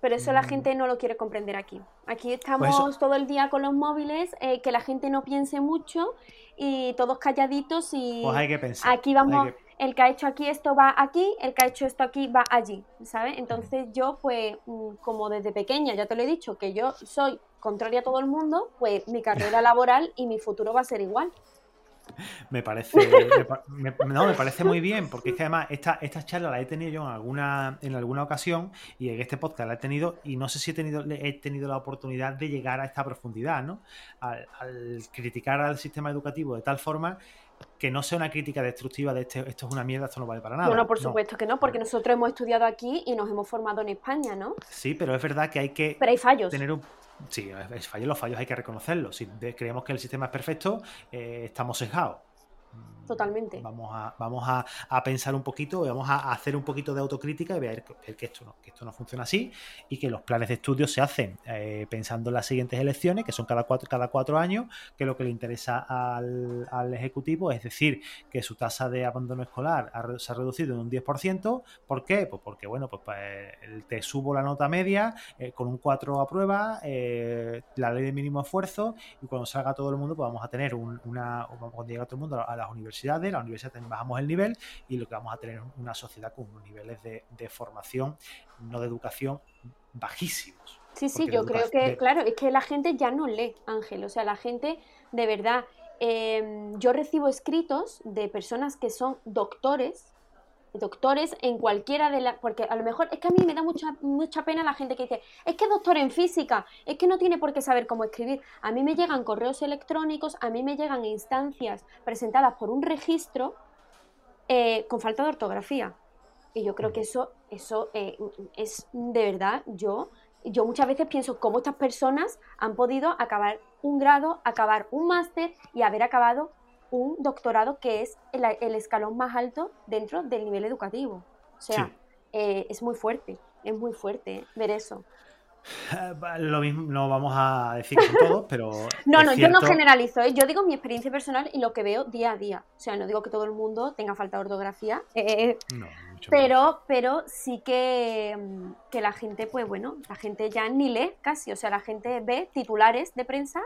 Pero eso la mm. gente no lo quiere comprender aquí. Aquí pues estamos todo el día con los móviles, eh, que la gente no piense mucho y todos calladitos y pues hay que pensar. aquí vamos, el que ha hecho aquí esto va aquí, el que ha hecho esto aquí va allí, ¿sabes? Entonces yo pues mm, como desde pequeña, ya te lo he dicho, que yo soy contraria a todo el mundo, pues mi carrera laboral y mi futuro va a ser igual. me parece no, me parece muy bien porque es que además esta, esta charla la he tenido yo en alguna en alguna ocasión y en este podcast la he tenido y no sé si he tenido he tenido la oportunidad de llegar a esta profundidad no al, criticar al sistema educativo de tal forma que no sea una crítica destructiva de este, esto es una mierda, esto no vale para nada. Bueno, por supuesto que no, porque nosotros hemos estudiado aquí y nos hemos formado en España, ¿no? Sí, pero es verdad que hay que pero hay fallos. tener un, Sí, es fallo, los fallos hay que reconocerlos. Si creemos que el sistema es perfecto, eh, estamos sesgados. Totalmente. Vamos a, vamos a, pensar un poquito, vamos a hacer un poquito de autocrítica y ver, que, esto no, que esto no funciona así y que los planes de estudio se hacen eh, pensando en las siguientes elecciones, que son cada cuatro, cada cuatro años, que lo que le interesa al, Ejecutivo es decir, que su tasa de abandono escolar se ha reducido en un 10%. ¿Por qué? Pues porque, bueno, pues, pues te subo la nota media eh, con un 4 a prueba, eh, la ley de mínimo esfuerzo y cuando salga todo el mundo, pues vamos a tener una, cuando llegue todo el mundo a las universidades universidades, la universidad también bajamos el nivel y lo que vamos a tener es una sociedad con unos niveles de, formación, no de educación, bajísimos. Sí, sí, yo creo que, claro, es que la gente ya no lee, Ángel, o sea, la gente de verdad, em, yo recibo escritos de personas que son doctores, doctores en cualquiera de las... Porque a lo mejor es que a mí me da mucha, mucha pena la gente que dice, es que doctor en física, es que no tiene por qué saber cómo escribir. A mí me llegan correos electrónicos, a mí me llegan instancias presentadas por un registro eh, con falta de ortografía. Y yo creo que eso, eso eh, es de verdad, yo, yo muchas veces pienso cómo estas personas han podido acabar un grado, acabar un máster y haber acabado un doctorado que es el, escalón más alto dentro del nivel educativo. O sea, eh, es muy fuerte, es muy fuerte ver eso. Lo mismo, no vamos a decir con todos, pero. no, no, yo no generalizo, ¿eh? yo digo mi experiencia personal y lo que veo día a día. O sea, no digo que todo el mundo tenga falta de ortografía, eh, pero, pero sí que, mm, que la gente, pues bueno, la gente ya ni lee casi, o sea, la gente ve titulares de prensa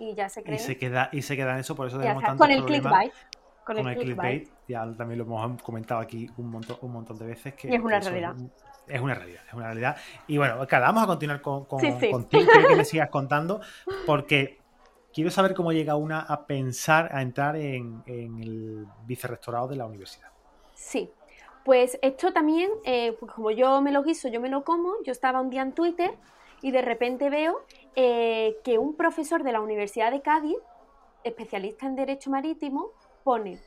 y ya se. Y se queda, y se queda en eso, por eso tenemos tanto Con el clickbait. Con, el, clickbait. Ya también lo hemos comentado aquí un montón, un montón de veces. Que, y es una realidad. Es, una realidad, es una realidad. Y bueno, claro, vamos a continuar con, con contigo, que me sigas contando, porque quiero saber cómo llega una a pensar, a entrar en, el vicerrectorado de la universidad. Sí, pues esto también, eh, pues como yo me lo guiso, yo me lo como, yo estaba un día en Twitter y de repente veo eh, que un profesor de la Universidad de Cádiz, especialista en Derecho Marítimo, pone,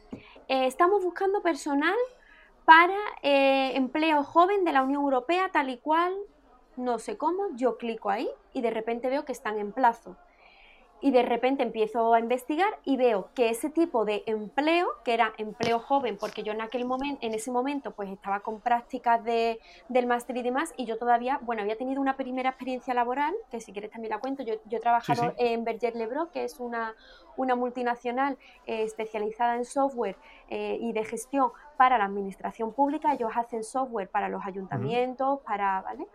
eh, estamos buscando personal para eh, empleo joven de la Unión Europea, tal y cual, no sé cómo, yo clico ahí y de repente veo que están en plazo y de repente empiezo a investigar y veo que ese tipo de empleo, que era empleo joven, porque yo en aquel momento, en ese momento, pues estaba con prácticas de, del máster y demás, y yo todavía, bueno, había tenido una primera experiencia laboral, que si quieres también la cuento, yo, he trabajado en Berger Lebro, que es una, una multinacional eh, especializada en software eh, y de gestión para la administración pública, ellos hacen software para los ayuntamientos, para, ¿vale?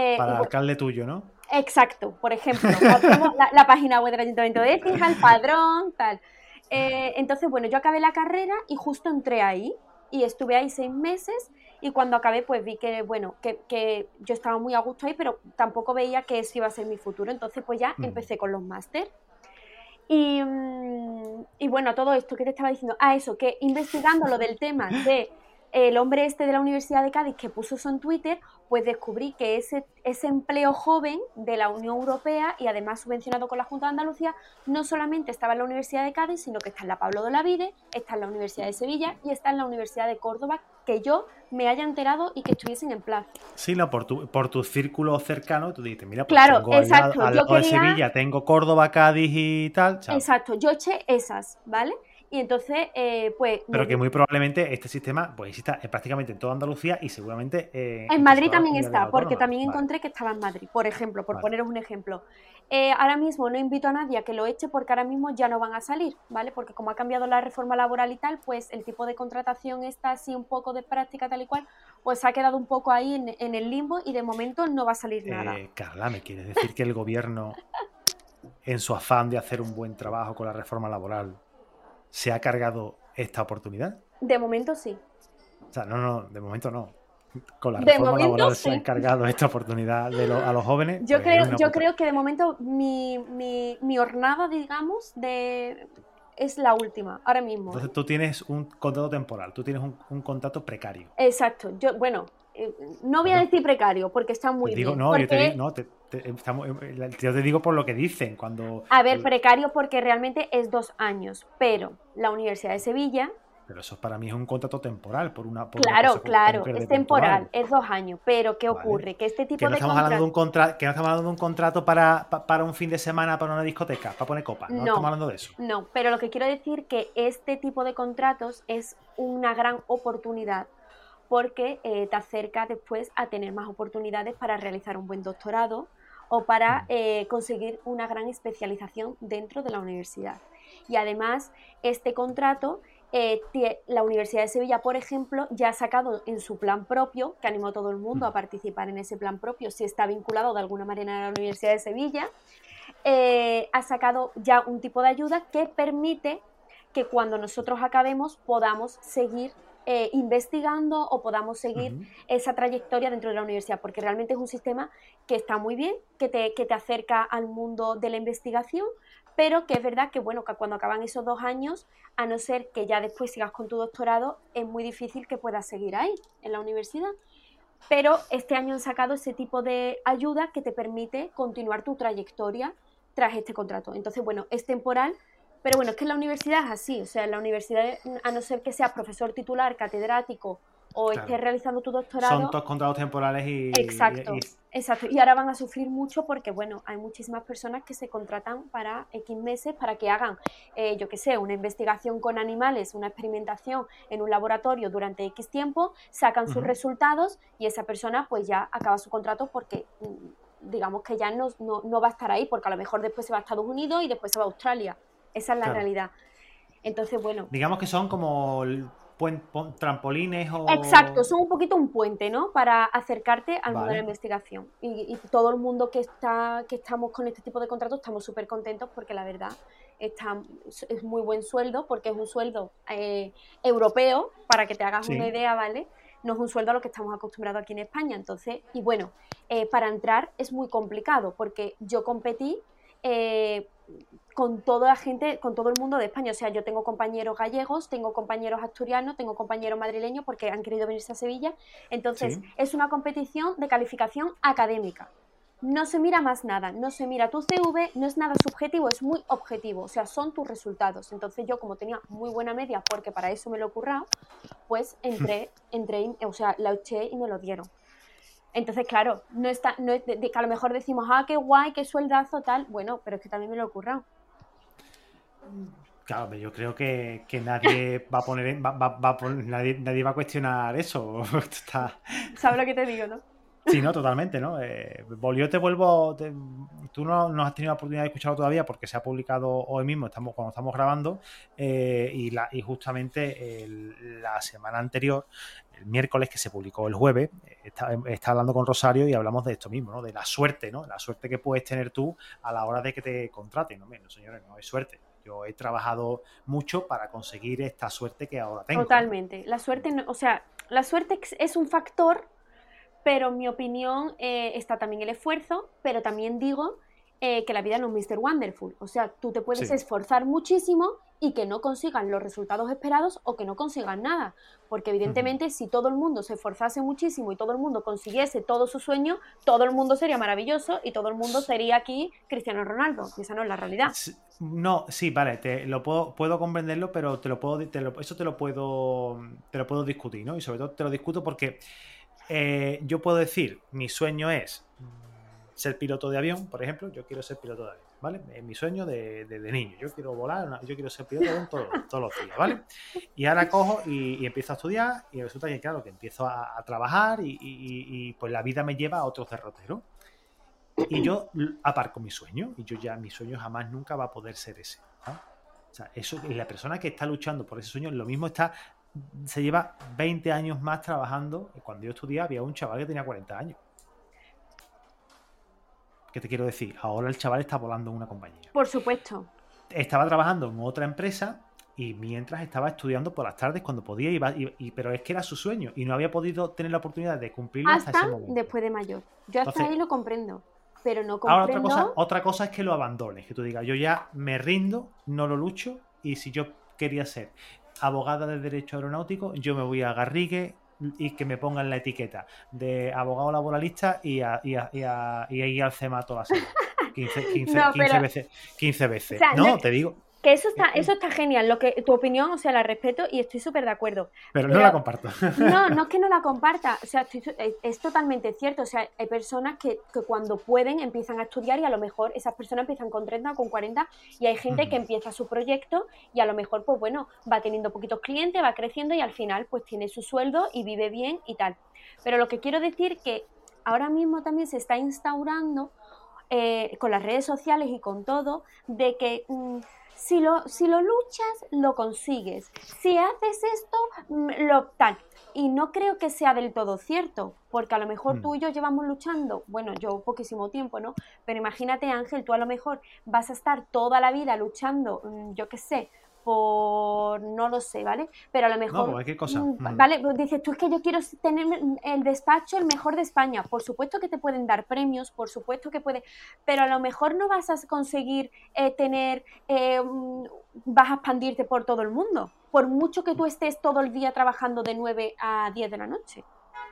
Eh, para el alcalde tuyo, ¿no? Exacto, por ejemplo, la, página web del Ayuntamiento de Écija, el padrón, tal. Eh, entonces, bueno, yo acabé la carrera y justo entré ahí y estuve ahí seis meses y cuando acabé pues vi que, bueno, que, yo estaba muy a gusto ahí, pero tampoco veía que eso iba a ser mi futuro, entonces pues ya mm. empecé con los máster. Y, mm, y, bueno, todo esto que te estaba diciendo, ah, eso, que investigando lo del tema de el hombre este de la Universidad de Cádiz que puso eso en Twitter, pues descubrí que ese, ese empleo joven de la Unión Europea y además subvencionado con la Junta de Andalucía, no solamente estaba en la Universidad de Cádiz, sino que está en la Pablo de la Vide, está en la Universidad de Sevilla y está en la Universidad de Córdoba, que yo me haya enterado y que estuviesen en plazo. Sí, no, por tu, por tu círculo cercano, tú dices, mira, pues claro, tengo exacto, al, lado, de Sevilla, tengo Córdoba, Cádiz y tal. Exacto, yo eché esas, ¿vale? Y entonces, eh, pues... Pero que muy probablemente este sistema pues exista prácticamente en toda Andalucía y seguramente... Eh, en Madrid también está, porque también encontré que estaba en Madrid, por ejemplo, por poneros un ejemplo. Eh, ahora mismo no invito a nadie a que lo eche porque ahora mismo ya no van a salir, ¿vale? Porque como ha cambiado la reforma laboral y tal, pues el tipo de contratación está así un poco de práctica tal y cual, pues ha quedado un poco ahí en, en el limbo y de momento no va a salir nada. Carla, ¿me quieres decir que el gobierno, en su afán de hacer un buen trabajo con la reforma laboral, se ha cargado esta oportunidad? De momento sí. O sea, no, no, de momento no. Con la reforma laboral se ha cargado esta oportunidad a los jóvenes. Yo, pues creo, yo creo que de momento mi, mi, mi hornada, digamos, de es la última, ahora mismo. Entonces tú tienes un contrato temporal, tú tienes un, contrato precario. Exacto. Yo, bueno, eh, no voy a decir precario porque está muy digo, bien. No, yo te digo, no, te, yo te digo por lo que dicen cuando... A ver, precario porque realmente es dos años, pero la Universidad de Sevilla... Pero eso para mí es un contrato temporal, por una... claro, claro, es temporal, es dos años, pero ¿qué ocurre? Que este tipo que no estamos hablando de un contrato Que no estamos hablando de un contrato para, para un fin de semana, para una discoteca, para poner copas, no, no estamos hablando de eso. No, pero lo que quiero decir que este tipo de contratos es una gran oportunidad porque eh, te acerca después a tener más oportunidades para realizar un buen doctorado, o para eh, conseguir una gran especialización dentro de la universidad. Y además, este contrato, eh, la Universidad de Sevilla, por ejemplo, ya ha sacado en su plan propio, que animó a todo el mundo a participar en ese plan propio, si está vinculado de alguna manera a la Universidad de Sevilla, eh, ha sacado ya un tipo de ayuda que permite que cuando nosotros acabemos podamos seguir eh, investigando o podamos seguir esa trayectoria dentro de la universidad, porque realmente es un sistema que está muy bien, que te, que te acerca al mundo de la investigación, pero que es verdad que, bueno, que cuando acaban esos dos años, a no ser que ya después sigas con tu doctorado, es muy difícil que puedas seguir ahí, en la universidad. Pero este año han sacado ese tipo de ayuda que te permite continuar tu trayectoria tras este contrato. Entonces, bueno, es temporal, pero bueno, es que en la universidad es así, o sea, en la universidad, a no ser que seas profesor titular, catedrático o estés realizando tu doctorado. Son todos contratos temporales y. Exacto, exacto. Y ahora van a sufrir mucho porque, bueno, hay muchísimas personas que se contratan para X meses para que hagan, eh, yo qué sé, una investigación con animales, una experimentación en un laboratorio durante X tiempo, sacan sus resultados y esa persona, pues ya acaba su contrato porque mm, digamos que ya no, no va a estar ahí, porque a lo mejor después se va a Estados Unidos y después se va a Australia. Esa es la realidad. Entonces, bueno. Digamos que son como trampolines o... Exacto, son un poquito un puente, ¿no? Para acercarte al mundo de la investigación. Y, todo el mundo que está que estamos con este tipo de contratos estamos súper contentos porque la verdad está, es muy buen sueldo, porque es un sueldo eh, europeo, para que te hagas una idea, ¿vale? No es un sueldo a lo que estamos acostumbrados aquí en España. Entonces, y bueno, eh, para entrar es muy complicado porque yo competí eh, con toda la gente, con todo el mundo de España. O sea, yo tengo compañeros gallegos, tengo compañeros asturianos, tengo compañeros madrileños porque han querido venirse a Sevilla. Entonces, es una competición de calificación académica. no se mira más nada, no se mira tu CV, no es nada subjetivo, es muy objetivo, o sea, son tus resultados. Entonces yo como tenía muy buena media, porque para eso me lo he currado, pues entré, entré, o sea, la eché y me lo dieron. Entonces, claro, no está, no es de, que a lo mejor decimos, ah, qué guay, qué sueldazo, tal, bueno, pero es que también me lo he currado. Claro, yo creo que, nadie va a poner, va, va, nadie, nadie, va a cuestionar eso. ¿Sabes lo que te digo, no? Sí, no, totalmente, ¿no? Eh, yo te vuelvo. tú no, no, has tenido la oportunidad de escucharlo todavía porque se ha publicado hoy mismo, estamos cuando estamos grabando, eh, y, la, y justamente la semana anterior, el miércoles que se publicó el jueves, está, está, hablando con Rosario y hablamos de esto mismo, ¿no? De la suerte, ¿no? La suerte que puedes tener tú a la hora de que te contraten. No, no señores, no es suerte. Yo he trabajado mucho para conseguir esta suerte que ahora tengo. Totalmente. La suerte, o sea, la suerte es un factor pero en mi opinión eh, está también el esfuerzo, pero también digo eh, que la vida no es Mr. Wonderful. O sea, tú te puedes esforzar muchísimo y que no consigan los resultados esperados o que no consigan nada. Porque evidentemente si todo el mundo se esforzase muchísimo y todo el mundo consiguiese todo su sueño, todo el mundo sería maravilloso y todo el mundo sería aquí Cristiano Ronaldo. Y esa no es la realidad. No, sí, vale, te lo puedo, puedo comprenderlo, pero te lo puedo, eso te lo puedo, te lo puedo discutir, ¿no? Y sobre todo te lo discuto porque eh, yo puedo decir, mi sueño es ser piloto de avión, por ejemplo, yo quiero ser piloto de avión, ¿vale? Es mi sueño de, niño, yo quiero volar, yo quiero ser piloto de avión todos, los días, ¿vale? Y ahora cojo y, empiezo a estudiar y resulta que, claro, que empiezo a, trabajar y, pues la vida me lleva a otros derroteros. Y yo aparco mi sueño y yo ya, mi sueño jamás nunca va a poder ser ese. O sea, eso, la persona que está luchando por ese sueño, lo mismo está se lleva 20 años más trabajando. Cuando yo estudiaba había un chaval que tenía 40 años. ¿Qué te quiero decir? Ahora el chaval está volando en una compañía. Por supuesto. Estaba trabajando en otra empresa y mientras estaba estudiando por las tardes cuando podía, iba, y, pero es que era su sueño y no había podido tener la oportunidad de cumplirlo hasta, ese momento. después de mayor. Yo hasta ahí lo comprendo, pero no comprendo... Ahora otra cosa, otra cosa es que lo abandones, que tú digas, yo ya me rindo, no lo lucho y si yo quería ser abogada de derecho aeronáutico, yo me voy a Garrigue y que me pongan la etiqueta de abogado laboralista y a, y a, y a, y a ir al CEMA todas las 15, 15, 15 veces. 15 veces. no, te digo. Que eso está, eso está genial, lo que tu opinión, o sea, la respeto y estoy súper de acuerdo. Pero, no la comparto. No, no es que no la comparta, o sea, es, totalmente cierto, o sea, hay personas que, que, cuando pueden empiezan a estudiar y a lo mejor esas personas empiezan con 30 o con 40 y hay gente que empieza su proyecto y a lo mejor, pues bueno, va teniendo poquitos clientes, va creciendo y al final pues tiene su sueldo y vive bien y tal. Pero lo que quiero decir que ahora mismo también se está instaurando eh, con las redes sociales y con todo, de que... Mm, si lo, si lo luchas, lo consigues. Si haces esto, mm, lo tal. Y no creo que sea del todo cierto, porque a lo mejor mm. tú y yo llevamos luchando, bueno, yo poquísimo tiempo, ¿no? Pero imagínate, Ángel, tú a lo mejor vas a estar toda la vida luchando, mm, yo qué sé, por no lo sé, ¿vale? Pero a lo mejor. No, cualquier cosa. Mm. Vale, pues dices, tú es que yo quiero tener el despacho el mejor de España. Por supuesto que te pueden dar premios, por supuesto que puede. Pero a lo mejor no vas a conseguir eh, tener. Eh, mm, vas a expandirte por todo el mundo. Por mucho que tú estés todo el día trabajando de 9 a 10 de la noche.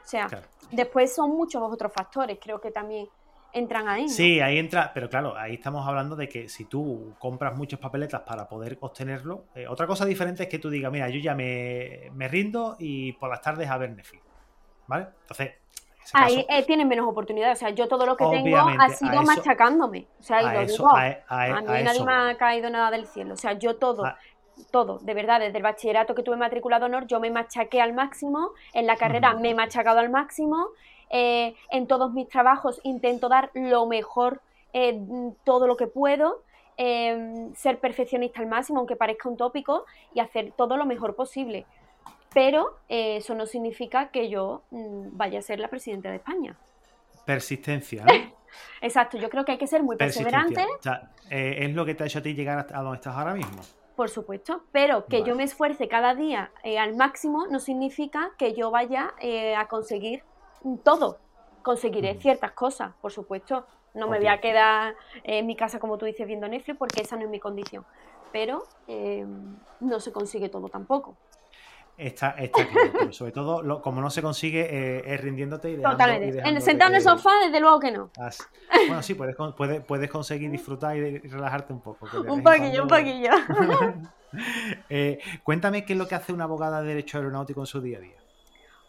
O sea, después son muchos otros factores. Creo que también entran ahí. Sí, ahí entra, pero claro, ahí estamos hablando de que si tú compras muchas papeletas para poder obtenerlo, eh, otra cosa diferente es que tú digas, mira, yo ya me, rindo y por las tardes a ver Netflix. ¿Vale? Entonces, Ahí eh, tienen menos oportunidades. O sea, yo todo lo que tengo ha sido machacándome. O sea, y lo digo, a, mí nadie me ha caído nada del cielo. O sea, yo todo, todo, de verdad, desde el bachillerato que tuve matriculado honor, yo me machaqué al máximo. En la carrera me he machacado al máximo. Eh, en todos mis trabajos intento dar lo mejor, eh, todo lo que puedo, em, ser perfeccionista al máximo, aunque parezca un tópico, y hacer todo lo mejor posible. Pero eh, eso no significa que yo mm, vaya a ser la presidenta de España. Persistencia. Exacto, yo creo que hay que ser muy perseverante. es lo que te ha hecho a ti llegar a donde estás ahora mismo. Por supuesto, pero que yo me esfuerce cada día al máximo no significa que yo vaya a conseguir todo. Conseguiré ciertas cosas, por supuesto. No me voy a quedar en mi casa, como tú dices, viendo Netflix, porque esa no es mi condición. Pero em, no se consigue todo tampoco. Está, está claro, pero sobre todo, como no se consigue, eh, es rindiéndote y dejando, Totalmente. en, sentado en el sofá, desde luego que no. Bueno, sí, puedes, puedes, puedes, conseguir disfrutar y relajarte un poco. Un poquillo, un poquillo. eh, cuéntame qué es lo que hace una abogada de derecho aeronáutico en su día a día.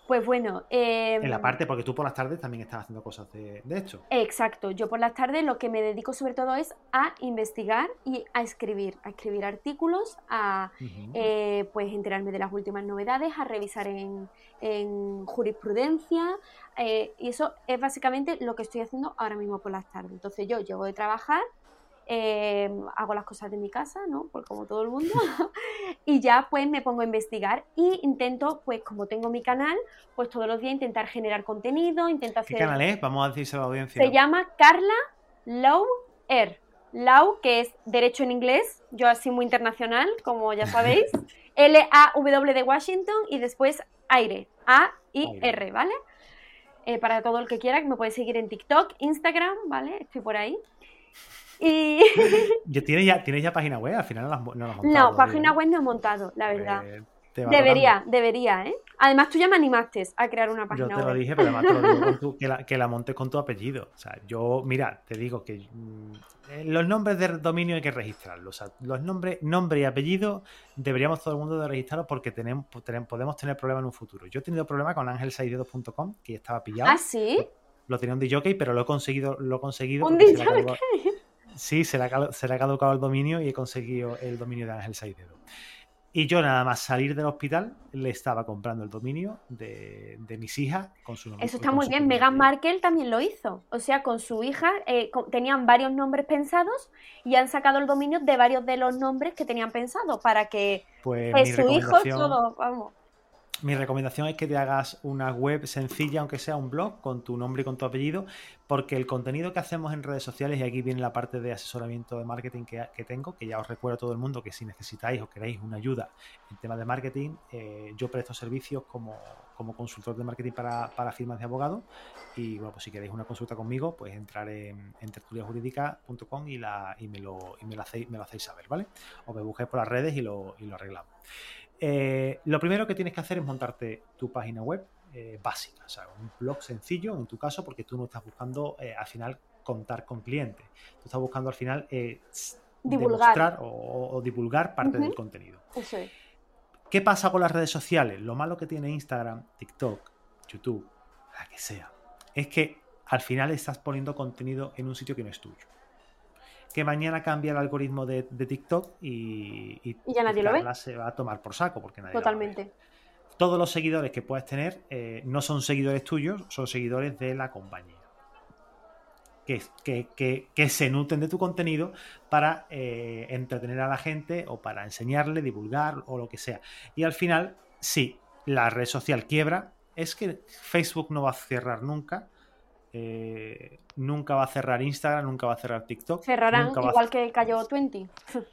Pues bueno. en la parte, porque tú por las tardes también estás haciendo cosas de, esto. Exacto. Yo por las tardes lo que me dedico sobre todo es a investigar y a escribir. A escribir artículos, a eh, pues enterarme de las últimas novedades, a revisar en, jurisprudencia. Eh, y eso es básicamente lo que estoy haciendo ahora mismo por las tardes. Entonces yo llego de trabajar Em, hago las cosas de mi casa, ¿no? Pues como todo el mundo. y ya pues me pongo a investigar y intento, pues como tengo mi canal, pues todos los días intentar generar contenido, intento hacer... ¿Qué canal es? Vamos a decirse a la audiencia. Se llama Carla Law Air. Law, que es derecho en inglés, yo así muy internacional, como ya sabéis. L-A-W de Washington y después aire. A-I-R, ¿vale? Eh, para todo el que quiera, me puede seguir en TikTok, Instagram, ¿vale? Estoy por ahí. Y... ¿Tienes ya, ¿Tienes ya página web? Al final no la, no has montado. No, página web no he montado, la verdad. debería, debería, ¿eh? Además, tú ya me animaste a crear una página web. Yo te lo dije, pero además te lo digo que, la, que la montes con tu apellido. O sea, yo, mira, te digo que mm, eh, los nombres de dominio hay que registrarlos. O sea, los nombres, nombre y apellido deberíamos todo el mundo de registrarlos porque tenemos, podemos tener problemas en un futuro. Yo he tenido problemas con angelsaidedo.com, que estaba pillado. ¿Ah, sí? Lo, tenía un DJ, pero lo he conseguido. Lo he conseguido ¿Un DJ? Sí, se le, ha, caducado el dominio y he conseguido el dominio de Ángel Saidedo. Y yo nada más salir del hospital le estaba comprando el dominio de, mis hijas con su nombre. Eso está muy bien. Meghan Markle también lo hizo. O sea, con su hija eh, tenían varios nombres pensados y han sacado el dominio de varios de los nombres que tenían pensado para que pues, pues su hijo todo, vamos. Mi recomendación es que te hagas una web sencilla, aunque sea un blog, con tu nombre y con tu apellido, porque el contenido que hacemos en redes sociales, y aquí viene la parte de asesoramiento de marketing que, tengo, que ya os recuerdo a todo el mundo que si necesitáis o queréis una ayuda en temas de marketing, eh, yo presto servicios como, consultor de marketing para, firmas de abogados. Y bueno, pues si queréis una consulta conmigo, pues entrar en, en tertuliajurídica.com y, y, me, lo, y me, lo hacéis, me lo hacéis saber, ¿vale? O me busquéis por las redes y lo, y lo arreglamos. Eh, lo primero que tienes que hacer es montarte tu página web eh, básica, o sea, un blog sencillo en tu caso, porque tú no estás buscando eh, al final contar con clientes, tú estás buscando al final divulgar. o, divulgar parte del contenido. ¿Qué pasa con las redes sociales? Lo malo que tiene Instagram, TikTok, YouTube, la que sea, es que al final estás poniendo contenido en un sitio que no es tuyo que mañana cambia el algoritmo de, TikTok y, y, ya nadie lo ve. se va a tomar por saco porque nadie Totalmente. Todos los seguidores que puedes tener eh, no son seguidores tuyos, son seguidores de la compañía. Que, que, se nutren de tu contenido para eh, entretener a la gente o para enseñarle, divulgar o lo que sea. Y al final, sí, la red social quiebra. Es que Facebook no va a cerrar nunca eh, nunca va a cerrar Instagram, nunca va a cerrar TikTok. Cerrarán igual que cayó Twenty.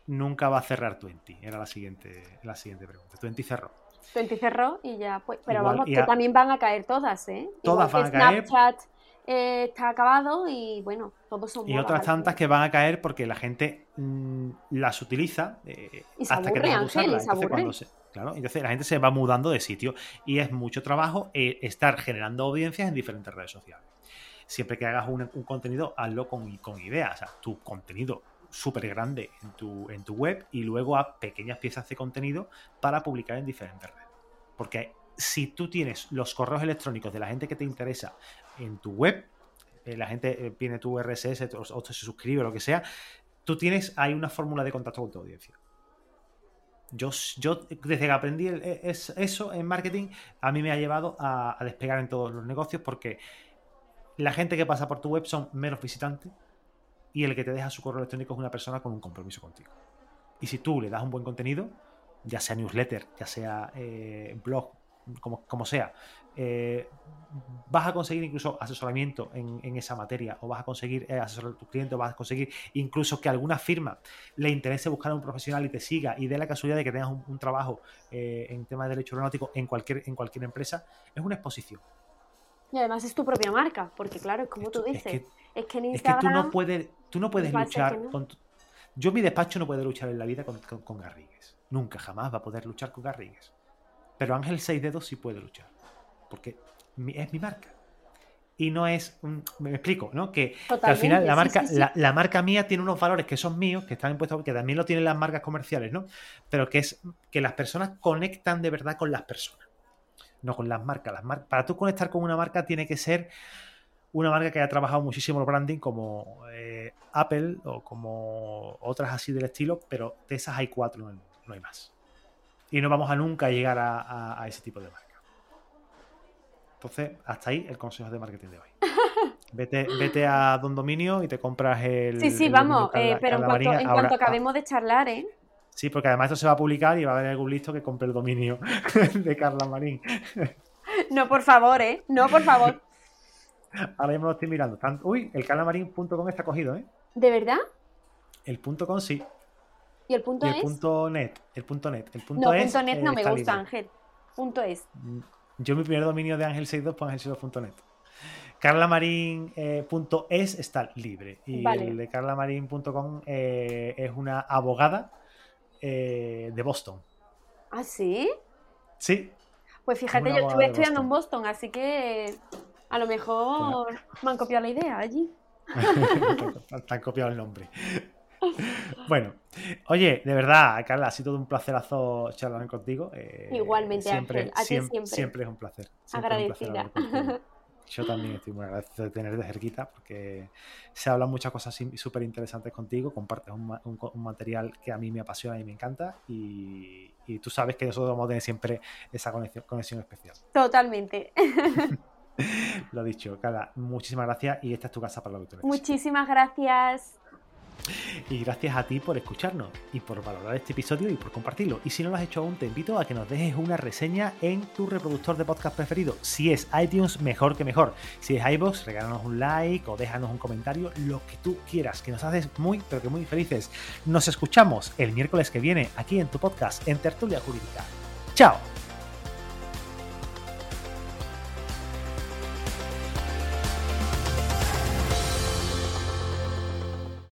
Nunca va a cerrar Twenty, era la siguiente, la siguiente pregunta. Twenty cerró. Twenty cerró y ya, pues, pero vamos, que también van a caer todas, ¿eh? Todas van a caer. Snapchat eh, está acabado y bueno, todos son Y otras tantas que van a caer porque la gente mm, las utiliza eh, hasta que tenga que usarlas. claro, entonces la gente se va mudando de sitio y es mucho trabajo estar generando audiencias en diferentes redes sociales siempre que hagas un, contenido, hazlo con, con ideas. O sea, tu contenido súper grande en tu, en tu web y luego a pequeñas piezas de contenido para publicar en diferentes redes. Porque si tú tienes los correos electrónicos de la gente que te interesa en tu web, eh, la gente eh, viene tu RSS o, se suscribe o lo que sea, tú tienes, hay una fórmula de contacto con tu audiencia. Yo, yo desde que aprendí eso en marketing, a mí me ha llevado a despegar en todos los negocios porque la gente que pasa por tu web son menos visitantes y el que te deja su correo electrónico es una persona con un compromiso contigo. Y si tú le das un buen contenido, ya sea newsletter, ya sea eh, blog, como, como sea, eh, vas a conseguir incluso asesoramiento en, esa materia, o vas a conseguir eh, asesorar a tu cliente, o vas a conseguir incluso que alguna firma le interese buscar a un profesional y te siga, y dé la casualidad de que tengas un, trabajo en tema de derecho aeronáutico en cualquier, en cualquier empresa, es una exposición. Y además es tu propia marca, porque claro, es como tú dices, es que, en Instagram... Es que tú no puedes, tú no puedes luchar con... Yo mi despacho no puede luchar en la vida con, con, Garrigues. Nunca, jamás va a poder luchar con Garrigues. Pero Ángel 6 dedos sí puede luchar. Porque es mi marca. Y no es. me explico, ¿no? Que, al final la marca, La, marca mía tiene unos valores que son míos, que están impuestos, que también lo tienen las marcas comerciales, ¿no? Pero que es que las personas conectan de verdad con las personas. No con las marcas. Las para tú conectar con una marca tiene que ser una marca que haya trabajado muchísimo el branding como eh, Apple o como otras así del estilo, pero de esas hay cuatro, no hay, más. Y no vamos a nunca llegar a, ese tipo de marca. Entonces, hasta ahí el consejo de marketing de hoy. Vete, vete a Don Dominio y te compras el. Sí, sí, vamos, eh, pero en cuanto, acabemos de charlar, ¿eh? Sí, porque además esto se va a publicar y va a haber algún listo que compre el dominio de Carla Marín. No, por favor, ¿eh? No, por favor. Ahora mismo lo estoy mirando. Uy, el carlamarín.com está cogido, ¿eh? ¿De verdad? El punto .com sí. ¿Y el punto y el punto net. El punto net. El punto no, punto net no me gusta, Ángel. Punto es. Mm, yo mi primer dominio de Ángel 62 pues ángel62.net. Carlamarín.es eh, está libre. Y el de carlamarín.com eh, es una abogada eh, de Boston. ¿Ah, sí? Sí. Pues fíjate, yo estuve estudiando en Boston, así que a lo mejor me han copiado la idea allí. Te han copiado el nombre. Bueno, oye, de verdad, Carla, ha sido un placerazo charlar contigo. Eh, Igualmente, siempre, siempre, siempre, es un placer. Agradecida. Yo también estoy muy agradecido de tenerte cerquita porque se hablan muchas cosas súper interesantes contigo, compartes un, material que a mí me apasiona y me encanta y, tú sabes que nosotros vamos a tener siempre esa conexión, conexión especial. Totalmente. Lo dicho, Carla, muchísimas gracias y esta es tu casa para lo que tú Muchísimas gracias. Y gracias a ti por escucharnos y por valorar este episodio y por compartirlo. Y si no lo has hecho aún, te invito a que nos dejes una reseña en tu reproductor de podcast preferido. Si es iTunes, mejor que mejor. Si es iVoox, regálanos un like o déjanos un comentario, lo que tú quieras, que nos haces muy, pero que muy felices. Nos escuchamos el miércoles que viene aquí en tu podcast, en Tertulia Jurídica. ¡Chao!